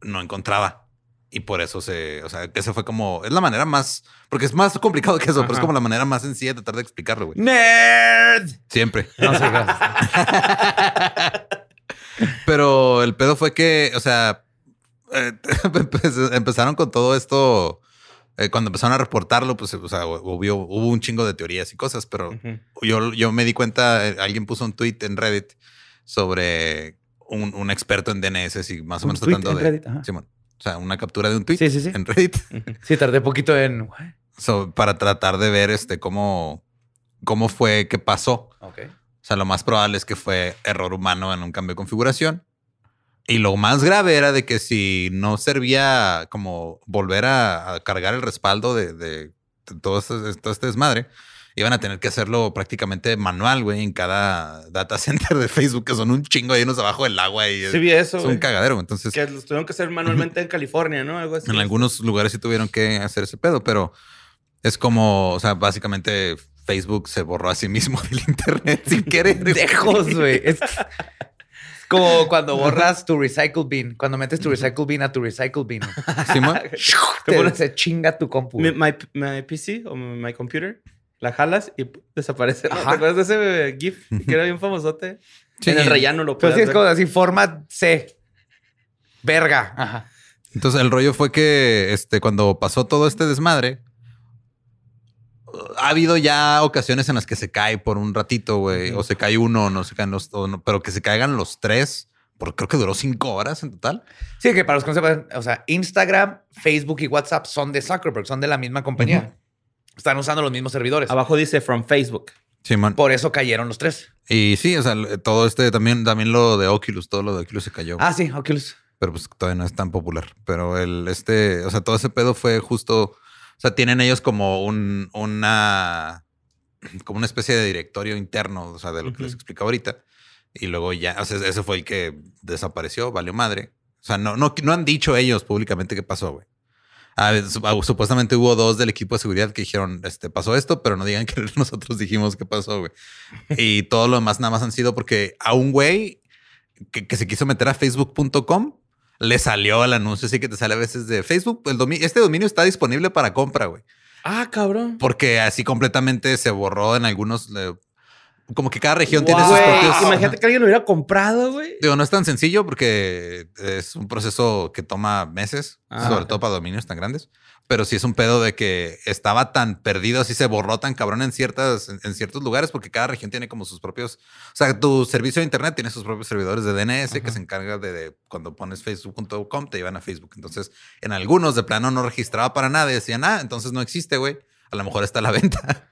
no encontraba. Y por eso se, o sea, que ese fue como, es la manera más, porque es más complicado que eso, pero es como la manera más sencilla de tratar de explicarlo, güey. ¡Nerd! Siempre. No sé. Pero el pedo fue que, o sea, eh, empe- empezaron con todo esto. eh, cuando empezaron a reportarlo, pues, o sea, hubo, hubo un chingo de teorías y cosas, pero yo, yo me di cuenta, eh, alguien puso un tweet en Reddit sobre un, un experto en DNS y más o ¿Un menos tratando en de. Reddit? Ajá. Simón. o sea, una captura de un tweet Sí, sí, sí. en Reddit Sí, tardé poquito en. so, para tratar de ver este cómo, cómo fue que pasó. O sea, lo más probable es que fue error humano en un cambio de configuración. Y lo más grave era de que si no servía como volver a, a cargar el respaldo de, de- de todo, este, todo este desmadre, iban a tener que hacerlo prácticamente manual, güey, en cada data center de Facebook, que son un chingo llenos abajo del agua y Sí, vi eso. es un cagadero. Entonces, Que los tuvieron que hacer manualmente en California, ¿no? Algo así. en algunos lugares sí tuvieron que hacer ese pedo, pero es como, o sea, básicamente Facebook se borró a sí mismo del internet sin querer. Dejos, güey. Es como cuando borras tu recycle bin. Cuando metes tu recycle bin a tu recycle bin. ¿Sí, ma? Te, se chinga tu compu. Mi, my, my PC o my computer, la jalas y desaparece. ¿no? ¿Te acuerdas de ese GIF que era bien famosote? Sí. En el rellano lo Pero puedes sí, es como así, forma C. Verga. Ajá. Entonces el rollo fue que este, cuando pasó todo este desmadre, ha habido ya ocasiones en las que se cae por un ratito, güey, o se cae uno, o no se caen los, o no- pero que se caigan los tres, porque creo que duró cinco horas en total. Sí, que para los que no sepan, o sea, Instagram, Facebook y WhatsApp son de Zuckerberg, son de la misma compañía. Están usando los mismos servidores. Abajo dice from Facebook. Simón. Por eso cayeron los tres. Y sí, o sea, todo este también, también lo de Oculus, todo lo de Oculus se cayó. Ah, sí, Oculus. pero pues todavía no es tan popular. Pero el este, o sea, todo ese pedo fue justo, sea, tienen ellos como un, una, como una especie de directorio interno, o sea, de lo que les explico ahorita. Y luego ya, o sea, ese fue el que desapareció, valió madre. O sea, no, no, no han dicho ellos públicamente qué pasó, güey. Ah, ah, supuestamente hubo dos del equipo de seguridad que dijeron, este, pasó esto, pero no digan que nosotros dijimos qué pasó, güey. Y todo lo demás nada más han sido porque a un güey que, que se quiso meter a facebook.com le salió el anuncio así que te sale a veces de Facebook. El domi- este dominio está disponible para compra, güey. Ah, cabrón. Porque así completamente se borró en algunos. eh, como que cada región tiene sus propios. Imagínate que alguien lo hubiera comprado, güey. Digo, no es tan sencillo porque es un proceso que toma meses, Ah, sobre todo para dominios tan grandes. Pero sí es un pedo de que estaba tan perdido, así se borró tan cabrón en ciertas, en, en ciertos lugares, porque cada región tiene como sus propios. O sea, tu servicio de internet tiene sus propios servidores de DNS que se encarga de, de cuando pones facebook.com, te llevan a Facebook. Entonces, en algunos de plano no registraba para nada y decían, ah, entonces no existe, güey. A lo mejor está a la venta.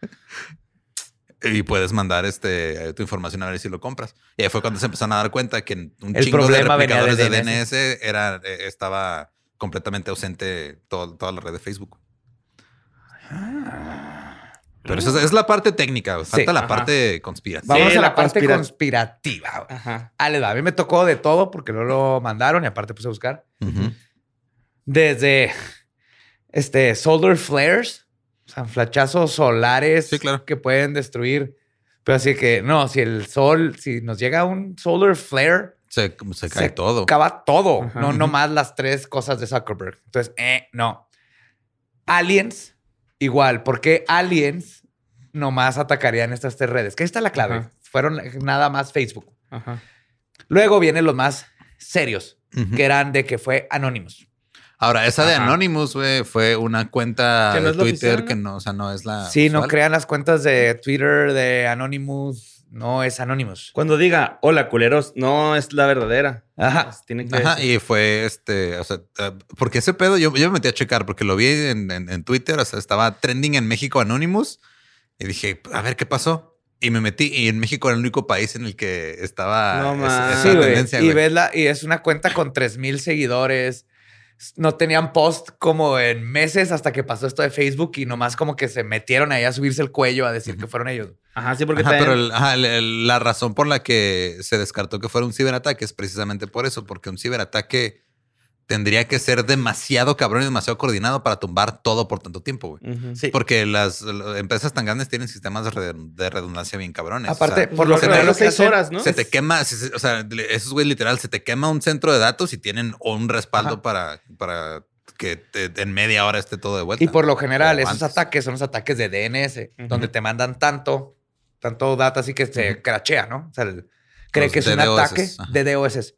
Y puedes mandar este, tu información a ver si lo compras. Y ahí fue cuando se empezaron a dar cuenta que un El chingo de de replicadores de DNS. DNS, era, eh, estaba completamente ausente todo- toda la red de Facebook. Pero esa es, es la parte técnica. Falta Sí, la ajá. parte conspirativa. Vamos Sí, a la, la parte conspira- conspirativa. Ajá. Ah, les va. A mí me tocó de todo porque no lo mandaron y aparte puse a buscar. Desde este solar flares, o sea, flachazos solares Sí, claro. que pueden destruir. Pero así que no, si el sol, si nos llega un solar flare, Se, se cae se todo. acaba todo. Ajá. No, no más las tres cosas de Zuckerberg. Entonces, eh, no. Aliens, igual. ¿Por qué aliens nomás atacarían estas tres redes? Que ahí está la clave. Ajá. Fueron nada más Facebook. Ajá. Luego vienen los más serios, que eran de que fue Anonymous. Ahora, esa de Ajá. Anonymous, güey, fue una cuenta no de es Twitter oficial, que ¿no? o sea, no es la. sí, no crean las cuentas de Twitter de Anonymous, no es Anonymous. Cuando diga, hola, culeros, no es la verdadera. Ajá. Pues tiene que Ajá, y fue este, o sea, eh, porque ese pedo yo, yo me metí a checar porque lo vi en, en- en Twitter, o sea, estaba trending en México Anonymous y dije, a ver qué pasó. Y me metí y en México era el único país en el que estaba No esa- Sí, tendencia, Y ves la, y es una cuenta con 3000 seguidores. No tenían post como en meses hasta que pasó esto de Facebook y nomás como que se metieron ahí a subirse el cuello a decir que fueron ellos. Ajá, sí, porque Ajá, también- pero el- ajá, el- el- la razón por la que se descartó que fuera un ciberataque es precisamente por eso, porque un ciberataque tendría que ser demasiado cabrón y demasiado coordinado para tumbar todo por tanto tiempo, güey. Sí. Porque las las empresas tan grandes tienen sistemas de red- de redundancia bien cabrones. Aparte, O sea, por lo general, seis hacen- horas, ¿no? se te quema, se- se- o sea, esos güey literal, se te quema un centro de datos y tienen un respaldo para, para que te- en media hora esté todo de vuelta. Y por lo general, esos ataques son los ataques de DNS, donde te mandan tanto, tanto data así que se crachea, ¿no? O sea, el- cree Los que es un ataque ajá. de DOS.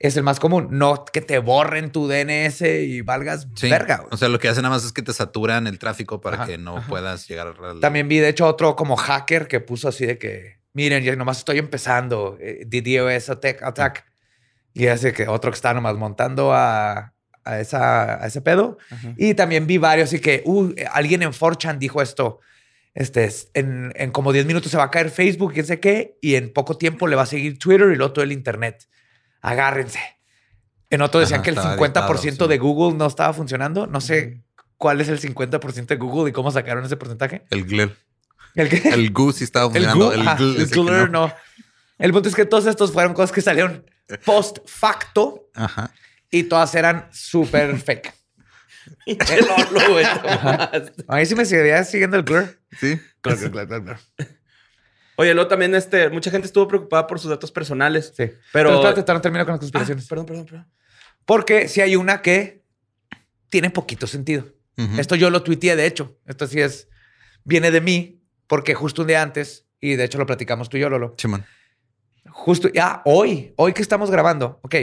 Es el más común, no que te borren tu DNS y valgas Sí. verga. güey. O sea, lo que hacen nada más es que te saturan el tráfico para Ajá, que no puedas llegar al. También vi, de hecho, otro como hacker que puso así de que, miren, yo nomás estoy empezando, eh, the DOS attack, attack. Y hace que otro que está nomás montando a, a, esa, a ese pedo. Ajá. Y también vi varios y que, uh, alguien en 4chan dijo esto, este, es- en, en como 10 minutos se va a caer Facebook, quién sé qué, y en poco tiempo le va a seguir Twitter y luego todo el Internet. Agárrense. En otro decían Ajá, que el estaba 50% editado, de. Google no estaba funcionando. No sé cuál es el 50% de Google y cómo sacaron ese porcentaje. El GLER. ¿El qué? El GU sí estaba El funcionando. El es el no. no. El punto es que todos estos fueron cosas que salieron post facto Ajá. y todas eran súper fake. Lolo, güey. A mí sí me seguiría siguiendo el Glur. Sí. Claro, claro, claro, claro. Oye, luego también este, mucha gente estuvo preocupada por sus datos personales. Sí. Pero- Pero, espérate, no termino con las Ah, conspiraciones. perdón, perdón, perdón. Porque si hay una que tiene poquito sentido. Esto yo lo tuiteé, de hecho. Esto sí es, viene de mí, porque justo un día antes, y de hecho lo platicamos tú y yo, Lolo. Simón. Justo, ya, hoy, hoy que estamos grabando, ok.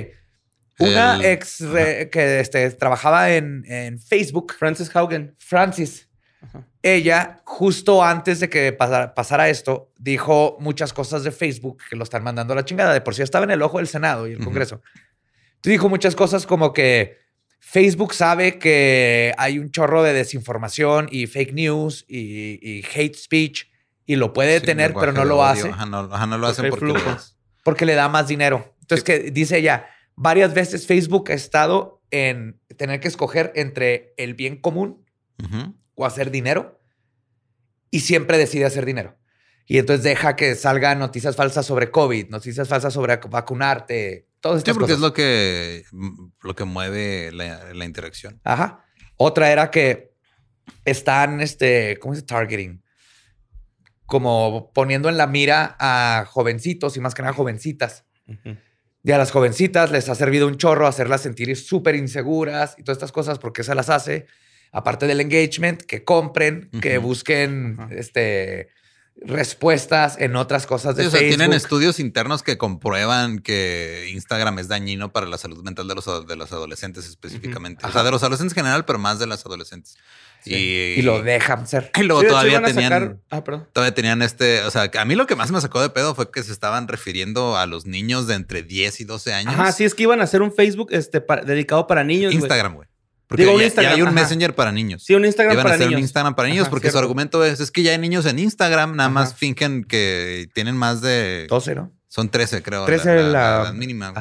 Una El- ex re- que este, trabajaba en, en Facebook, Francis Haugen. Francis, ella, justo antes de que pasara, pasara esto, dijo muchas cosas de Facebook que lo están mandando a la chingada. De por sí estaba en el ojo del Senado y el. Congreso. Entonces dijo muchas cosas como que Facebook sabe que hay un chorro de desinformación y fake news y, y hate speech y lo puede Sí, detener, pero no lo hace Ajá, no, ajá, no lo Porque hacen porque les- porque le da más dinero. Entonces, que dice ella, varias veces Facebook ha estado en tener que escoger entre el bien común Ujú. O hacer dinero y siempre decide hacer dinero. Y entonces deja que salgan noticias falsas sobre COVID, noticias falsas sobre vacunarte, todas Sí, estas porque cosas. es lo que, lo que mueve la, la interacción. Ajá. Otra era que están, este, ¿cómo se dice? Targeting. Como poniendo en la mira a jovencitos y más que nada jovencitas. Y a las jovencitas les ha servido un chorro hacerlas sentir súper inseguras y todas estas cosas porque se las hace. Aparte del engagement, que compren, que busquen este, respuestas en otras cosas de Sí, o sea, Facebook. tienen estudios internos que comprueban que Instagram es dañino para la salud mental de los, de los adolescentes específicamente. O sea, de los adolescentes en general, pero más de las adolescentes. Y, y lo dejan ser. y luego Sí, todavía tenían... sacar- Ah, perdón. Todavía tenían este, o sea, a mí lo que más me sacó de pedo fue que se estaban refiriendo a los niños de entre 10 y 12 años. Ajá, sí, es que iban a hacer un Facebook este, pa- dedicado para niños. Instagram, güey. Porque Digo, un ya, ya Instagram, hay un ajá. Messenger para niños. Sí, un Instagram Iban a para hacer niños. un Instagram para niños Ajá, porque su cierto. argumento es, es que ya hay niños en Instagram, nada más Ajá. fingen que tienen más de... 12, ¿no? Son 13, creo. 13 la, la- edad mínima.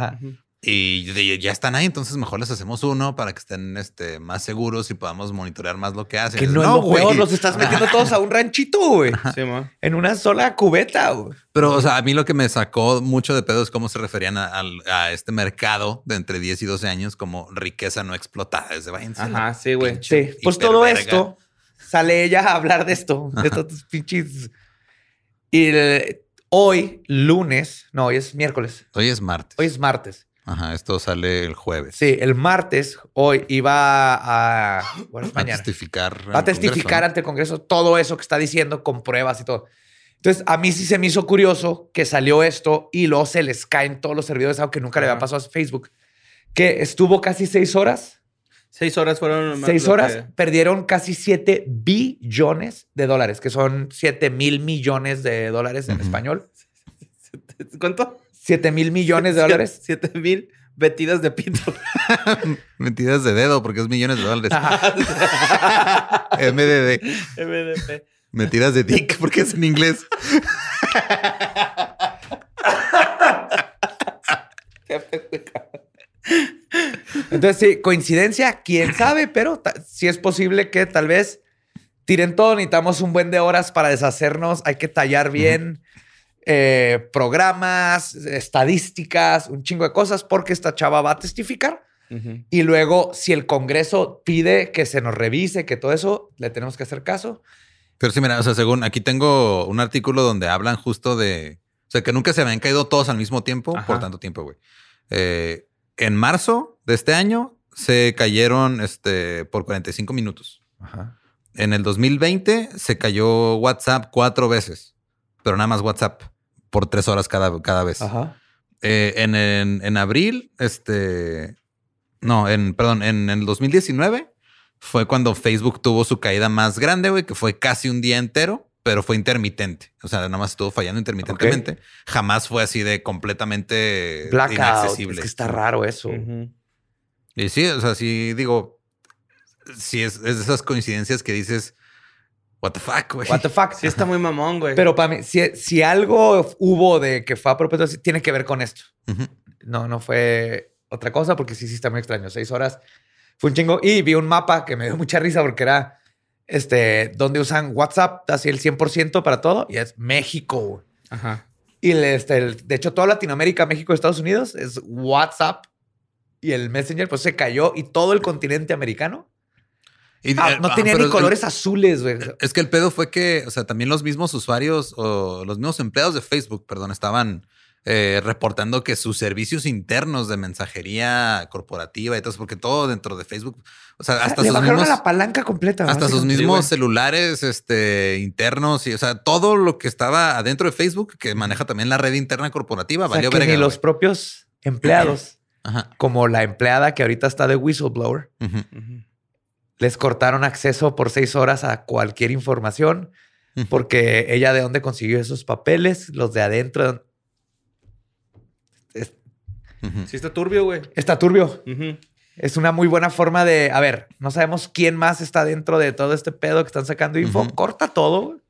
Y ya están ahí, entonces mejor les hacemos uno para que estén este, más seguros y podamos monitorear más lo que hacen. Que no, dices, es lo peor, los estás metiendo todos a un ranchito, güey. Sí. En una sola cubeta, güey. Pero, o sea, a mí lo que me sacó mucho de pedo es cómo se referían a, este mercado de entre 10 y 12 años como riqueza no explotada. Desde váyanse Ajá, sí, güey. Sí, pues todo esto sale ella a hablar de esto, de estos pinches. Y el- hoy, lunes, no, hoy es miércoles, Hoy es martes. hoy es martes. Ajá, esto sale el jueves. Sí, el martes, hoy iba a. Bueno, a testificar. Va a testificar Congreso, ante el Congreso todo eso que está diciendo con pruebas y todo. Entonces, a mí sí se me hizo curioso que salió esto y luego se les caen todos los servidores, algo que nunca le había pasado a Facebook, que estuvo casi seis horas. Seis horas fueron. Seis horas, que- perdieron casi 7 billones de dólares, que son 7 mil millones de dólares en español. ¿Cuánto? 7 mil millones de dólares. Siete mil metidas de pito. Metidas de dedo porque es millones de dólares. MDD. MDP. Metidas de dick porque es en inglés. Entonces, sí, coincidencia, quién sabe, pero sí es posible que tal vez tiren todo. Necesitamos un buen de horas para deshacernos. Hay que tallar bien eh, programas, estadísticas, un chingo de cosas, porque esta chava va a testificar. Y luego, si el Congreso pide que se nos revise, que todo eso, le tenemos que hacer caso. Pero sí, mira, o sea, según aquí tengo un artículo donde hablan justo de. O sea, que nunca se habían caído todos al mismo tiempo Ajá. por tanto tiempo, güey. Eh, en marzo de este año se cayeron este, por 45 minutos. En el 2020 se cayó WhatsApp cuatro veces, pero nada más WhatsApp por tres horas cada, cada vez. Eh, en, en- en abril, este. No, en, perdón, en, el 2019 fue cuando Facebook tuvo su caída más grande, güey, que fue casi un día entero, pero fue intermitente. O sea, nada más estuvo fallando intermitentemente. Jamás fue así de completamente Blackout. inaccesible. Es que está raro eso. Y sí, o sea, sí digo, sí es, es de esas coincidencias que dices, what the fuck, güey. What the fuck. Sí, está muy mamón, güey. Pero para mí, si, si algo hubo de que fue a propósito, tiene que ver con esto. Ujú. No, no fue otra cosa, porque sí, sí está muy extraño. Seis horas fue un chingo. Y vi un mapa que me dio mucha risa porque era este, donde usan WhatsApp, así el 100% para todo, y es México. güey. Ajá. Y el, este, el- de hecho, toda Latinoamérica, México, Estados Unidos es WhatsApp. Y el Messenger, pues se cayó y todo el continente americano. Y, Ah, no ah, tenía ni el- colores azules, güey. Es que el pedo fue que, o sea, también los mismos usuarios o los mismos empleados de Facebook, perdón, estaban eh, reportando que sus servicios internos de mensajería corporativa y todo eso, porque todo dentro de Facebook, o sea, hasta Le sus bajaron mismos, la palanca completa. hasta sus mismos celulares este, internos y, o sea, todo lo que estaba adentro de Facebook, que maneja también la red interna corporativa, O sea, valió que verga. ni los propios empleados, Ajá. como la empleada que ahorita está de whistleblower. Les cortaron acceso por seis horas a cualquier información porque ella de dónde consiguió esos papeles, los de adentro. Es-. Sí, está turbio, güey. está turbio. Es una muy buena forma de, a ver, no sabemos quién más está dentro de todo este pedo que están sacando info. Corta todo.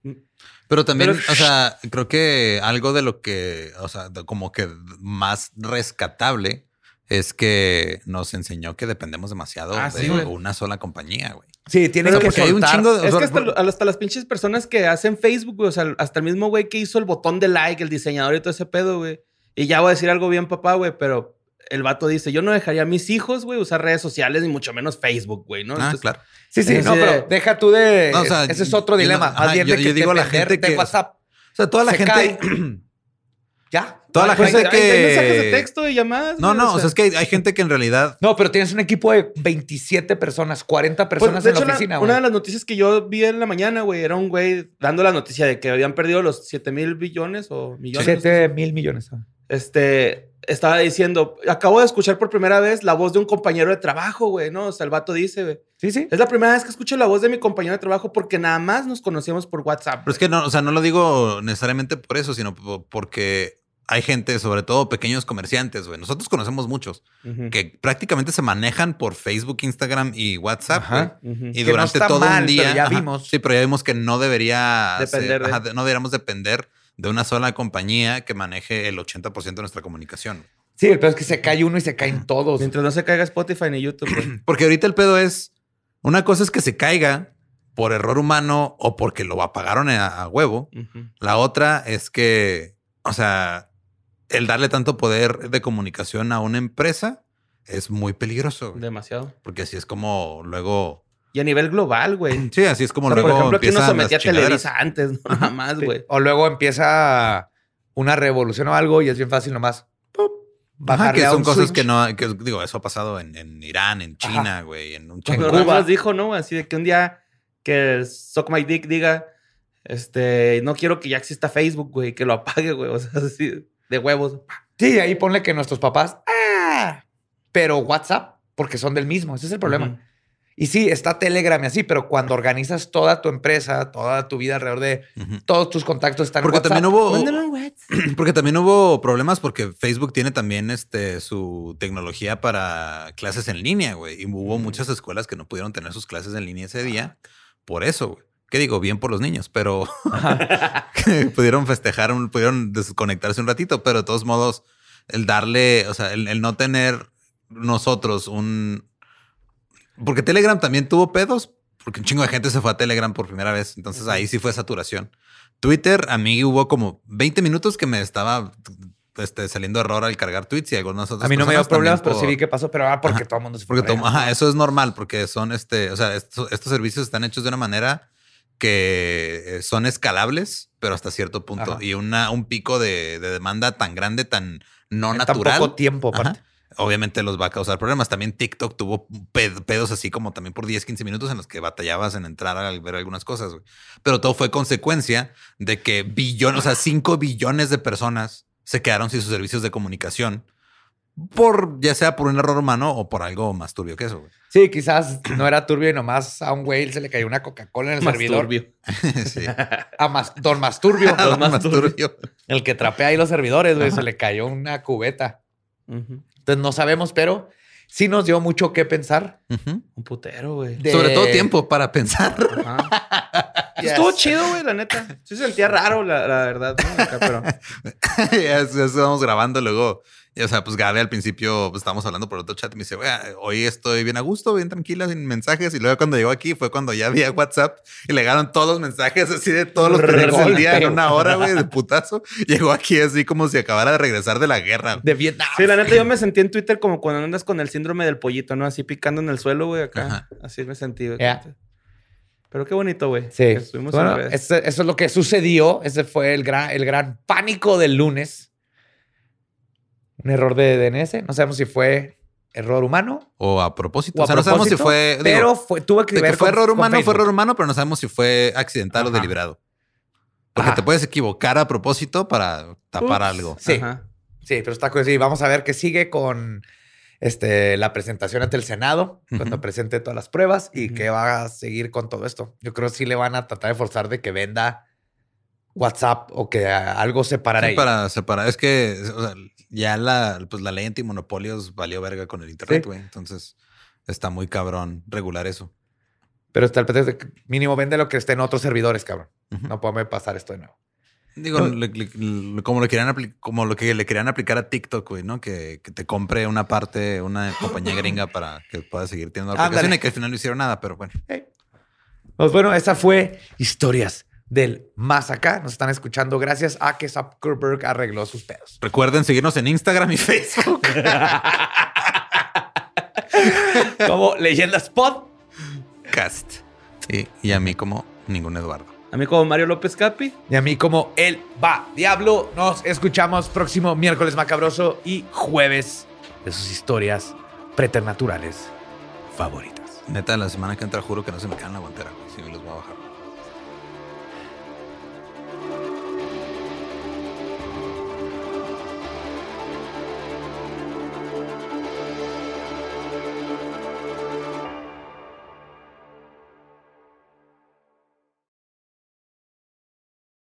Pero también, Pero- o sea, creo que algo de lo que, o sea, como que más rescatable es que nos enseñó que dependemos demasiado Ah, de sí, una sola compañía, güey. Sí, tienen Pero que porque hay un soltar. chingo de- o Es sea, que hasta, por- hasta las pinches personas que hacen Facebook, güey, o sea, hasta el mismo güey que hizo el botón de like, el diseñador y todo ese pedo, güey. Y ya voy a decir algo bien, papá, güey, pero el vato dice, yo no dejaría a mis hijos, güey, usar redes sociales, ni mucho menos Facebook, güey, ¿no? Ah, Entonces, claro. Sí, sí, no, de- pero deja tú de. No, o sea, ese es otro yo dilema. no- más ajá, yo- de yo digo a la gente de que- WhatsApp. O sea, toda la Se gente. Ya. Toda la pues, gente hay- hay mensajes de que. texto y llamadas. No, no, o sea, es que hay, hay gente que en realidad. No, pero tienes un equipo de 27 personas, 40 Pues, personas de en la hecho, la- oficina, una de güey. las noticias que yo vi en la mañana, güey, era un güey dando la noticia de que habían perdido los 7 mil billones o millones. 7 mil millones. ah. Este, estaba diciendo, acabo de escuchar por primera vez la voz de un compañero de trabajo, güey, ¿no? O sea, el vato dice, güey. Sí, sí. Es la primera vez que escucho la voz de mi compañero de trabajo porque nada más nos conocíamos por WhatsApp. Pero es que no, o sea, no lo digo necesariamente por eso, sino po- porque hay gente, sobre todo pequeños comerciantes, güey. Nosotros conocemos muchos que prácticamente se manejan por Facebook, Instagram y WhatsApp, Ajá. güey. Ujú. Y Que no durante está todo mal, un día. pero ya ajá, vimos. Sí, pero ya vimos que no debería Depender ser- de- ajá, no deberíamos depender de una sola compañía que maneje el 80% de nuestra comunicación. Sí, el peor es que se cae uno y se caen todos. Mientras no se caiga Spotify ni YouTube. Porque ahorita el pedo es, una cosa es que se caiga por error humano o porque lo apagaron a, a huevo. La otra es que, o sea, el darle tanto poder de comunicación a una empresa es muy peligroso. güey. Demasiado. Porque así es como luego... Y a nivel global, güey. Sí, así es como O sea, luego por ejemplo, aquí uno empiezan sometía a. Televisa antes, ¿no? Nada más, Sí. güey. O luego empieza una revolución o algo y es bien fácil nomás. bajarle que a son un cosas switch. que no, que digo, eso ha pasado en, en Irán, en China, güey, en un chingo. Cuba. Ramos dijo, ¿no? Así de que un día que Suck My Dick diga, Este, no quiero que ya exista Facebook, güey, que lo apague, güey. O sea, así, de huevos. Sí, ahí ponle que nuestros papás, ah, pero WhatsApp, porque son del mismo. Ese es el problema. Y sí, está Telegram y así, pero cuando organizas toda tu empresa, toda tu vida alrededor de todos tus contactos están en Porque WhatsApp. también hubo, en porque también hubo problemas porque Facebook tiene también este su tecnología para clases en línea, güey. Y hubo muchas escuelas que no pudieron tener sus clases en línea ese día por eso, güey. ¿Qué digo? Bien por los niños, pero que pudieron festejar, un- pudieron desconectarse un ratito, pero de todos modos, el darle, o sea, el, el no tener nosotros un... Porque Telegram también tuvo pedos, porque un chingo de gente se fue a Telegram por primera vez, entonces ahí sí fue saturación. Twitter, a mí hubo como 20 minutos que me estaba este, saliendo error al cargar tweets y algunas otras A mí no me dio problemas, también pero sí por- vi que pasó, pero ah, porque Ajá. todo el mundo se fue. porque allá. ajá, eso es normal, porque son este, o sea, estos, estos servicios están hechos de una manera que eh, son escalables, pero hasta cierto punto. Ajá. Y una, un pico de, de demanda tan grande, tan no En tan natural. poco tiempo, Ajá, aparte. Obviamente los va a causar problemas. También TikTok tuvo ped- pedos así como también por 10, 15 minutos en los que batallabas en entrar a ver algunas cosas. Pero todo fue consecuencia de que billones, o sea, 5 billones de personas se quedaron sin sus servicios de comunicación por ya sea por un error humano o por algo más turbio que eso. Sí, quizás no era turbio y nomás a un güey se le cayó una Coca-Cola en el servidor. turbio. sí. A más, don Masturbio, Algo más turbio. el que trapea ahí los servidores, güey, se le cayó una cubeta. Ujú. Entonces no sabemos, pero sí nos dio mucho que pensar. Un putero, güey. De- Sobre todo tiempo para pensar. Yes. Estuvo chido, güey, la neta. Sí se sentía raro, la, la verdad. ¿no? Acá, pero... ya, ya estábamos grabando luego. Y, o sea, pues Gabe al principio pues, estábamos hablando por otro chat y me dice, "Güey, hoy estoy bien a gusto, bien tranquila, sin mensajes. Y luego cuando llegó aquí fue cuando ya había WhatsApp y le llegaron todos los mensajes así de todos los pendejos del día en una hora, güey, de putazo. Llegó aquí así como si acabara de regresar de la guerra. De Vietnam. Sí, la neta, yo me sentí en Twitter como cuando andas con el síndrome del pollito, ¿no? Así picando en el suelo, güey, acá. Ajá. Así me sentí, güey. Pero qué bonito, güey. Sí. que Bueno, redes. ese- eso es lo que sucedió. Ese fue el gran, el gran pánico del lunes. Un error de DNS. No sabemos si fue error humano O a propósito. o a o sea, no sabemos si propósito, fue. digo, pero fue, tuvo que ver que fue con- error humano, fue error humano, pero no sabemos si fue accidental o deliberado. Porque Ajá. te puedes equivocar a propósito para tapar Ups. algo. Sí. Ajá. Sí, pero está sí, Vamos a ver qué sigue con este, la presentación ante el Senado, cuando presente todas las pruebas y qué va a seguir con todo esto. Yo creo que sí le van a tratar de forzar de que venda WhatsApp o que algo separara Sí, ahí. para separar. Es que o sea, ya la, pues, la ley antimonopolios valió verga con el internet, Sí. güey. Entonces está muy cabrón regular eso. Pero está el pretexto de que mínimo vende lo que esté en otros servidores, cabrón. No puede pasar esto de nuevo. Digo, No. le- le- le- como, lo querían como lo que le querían aplicar a TikTok, güey, ¿no? Que, que te compre una parte, una compañía gringa para que puedas seguir teniendo la aplicación Ándale. y que al final no hicieron nada, pero bueno. Pues bueno, esa fue Historias del Más Acá. Nos están escuchando gracias a que Zuckerberg arregló sus pedos. Recuerden seguirnos en Instagram y Facebook. Como Leyendas Pod. Cast. Sí, y a mí como ningún Eduardo. A mí como Mario López Capi. Y a mí como El Va Diablo. Nos escuchamos próximo miércoles macabroso y jueves de sus historias preternaturales favoritas. Neta, la semana que entra juro que no se me quedan la guantera. Sí, me los voy a bajar.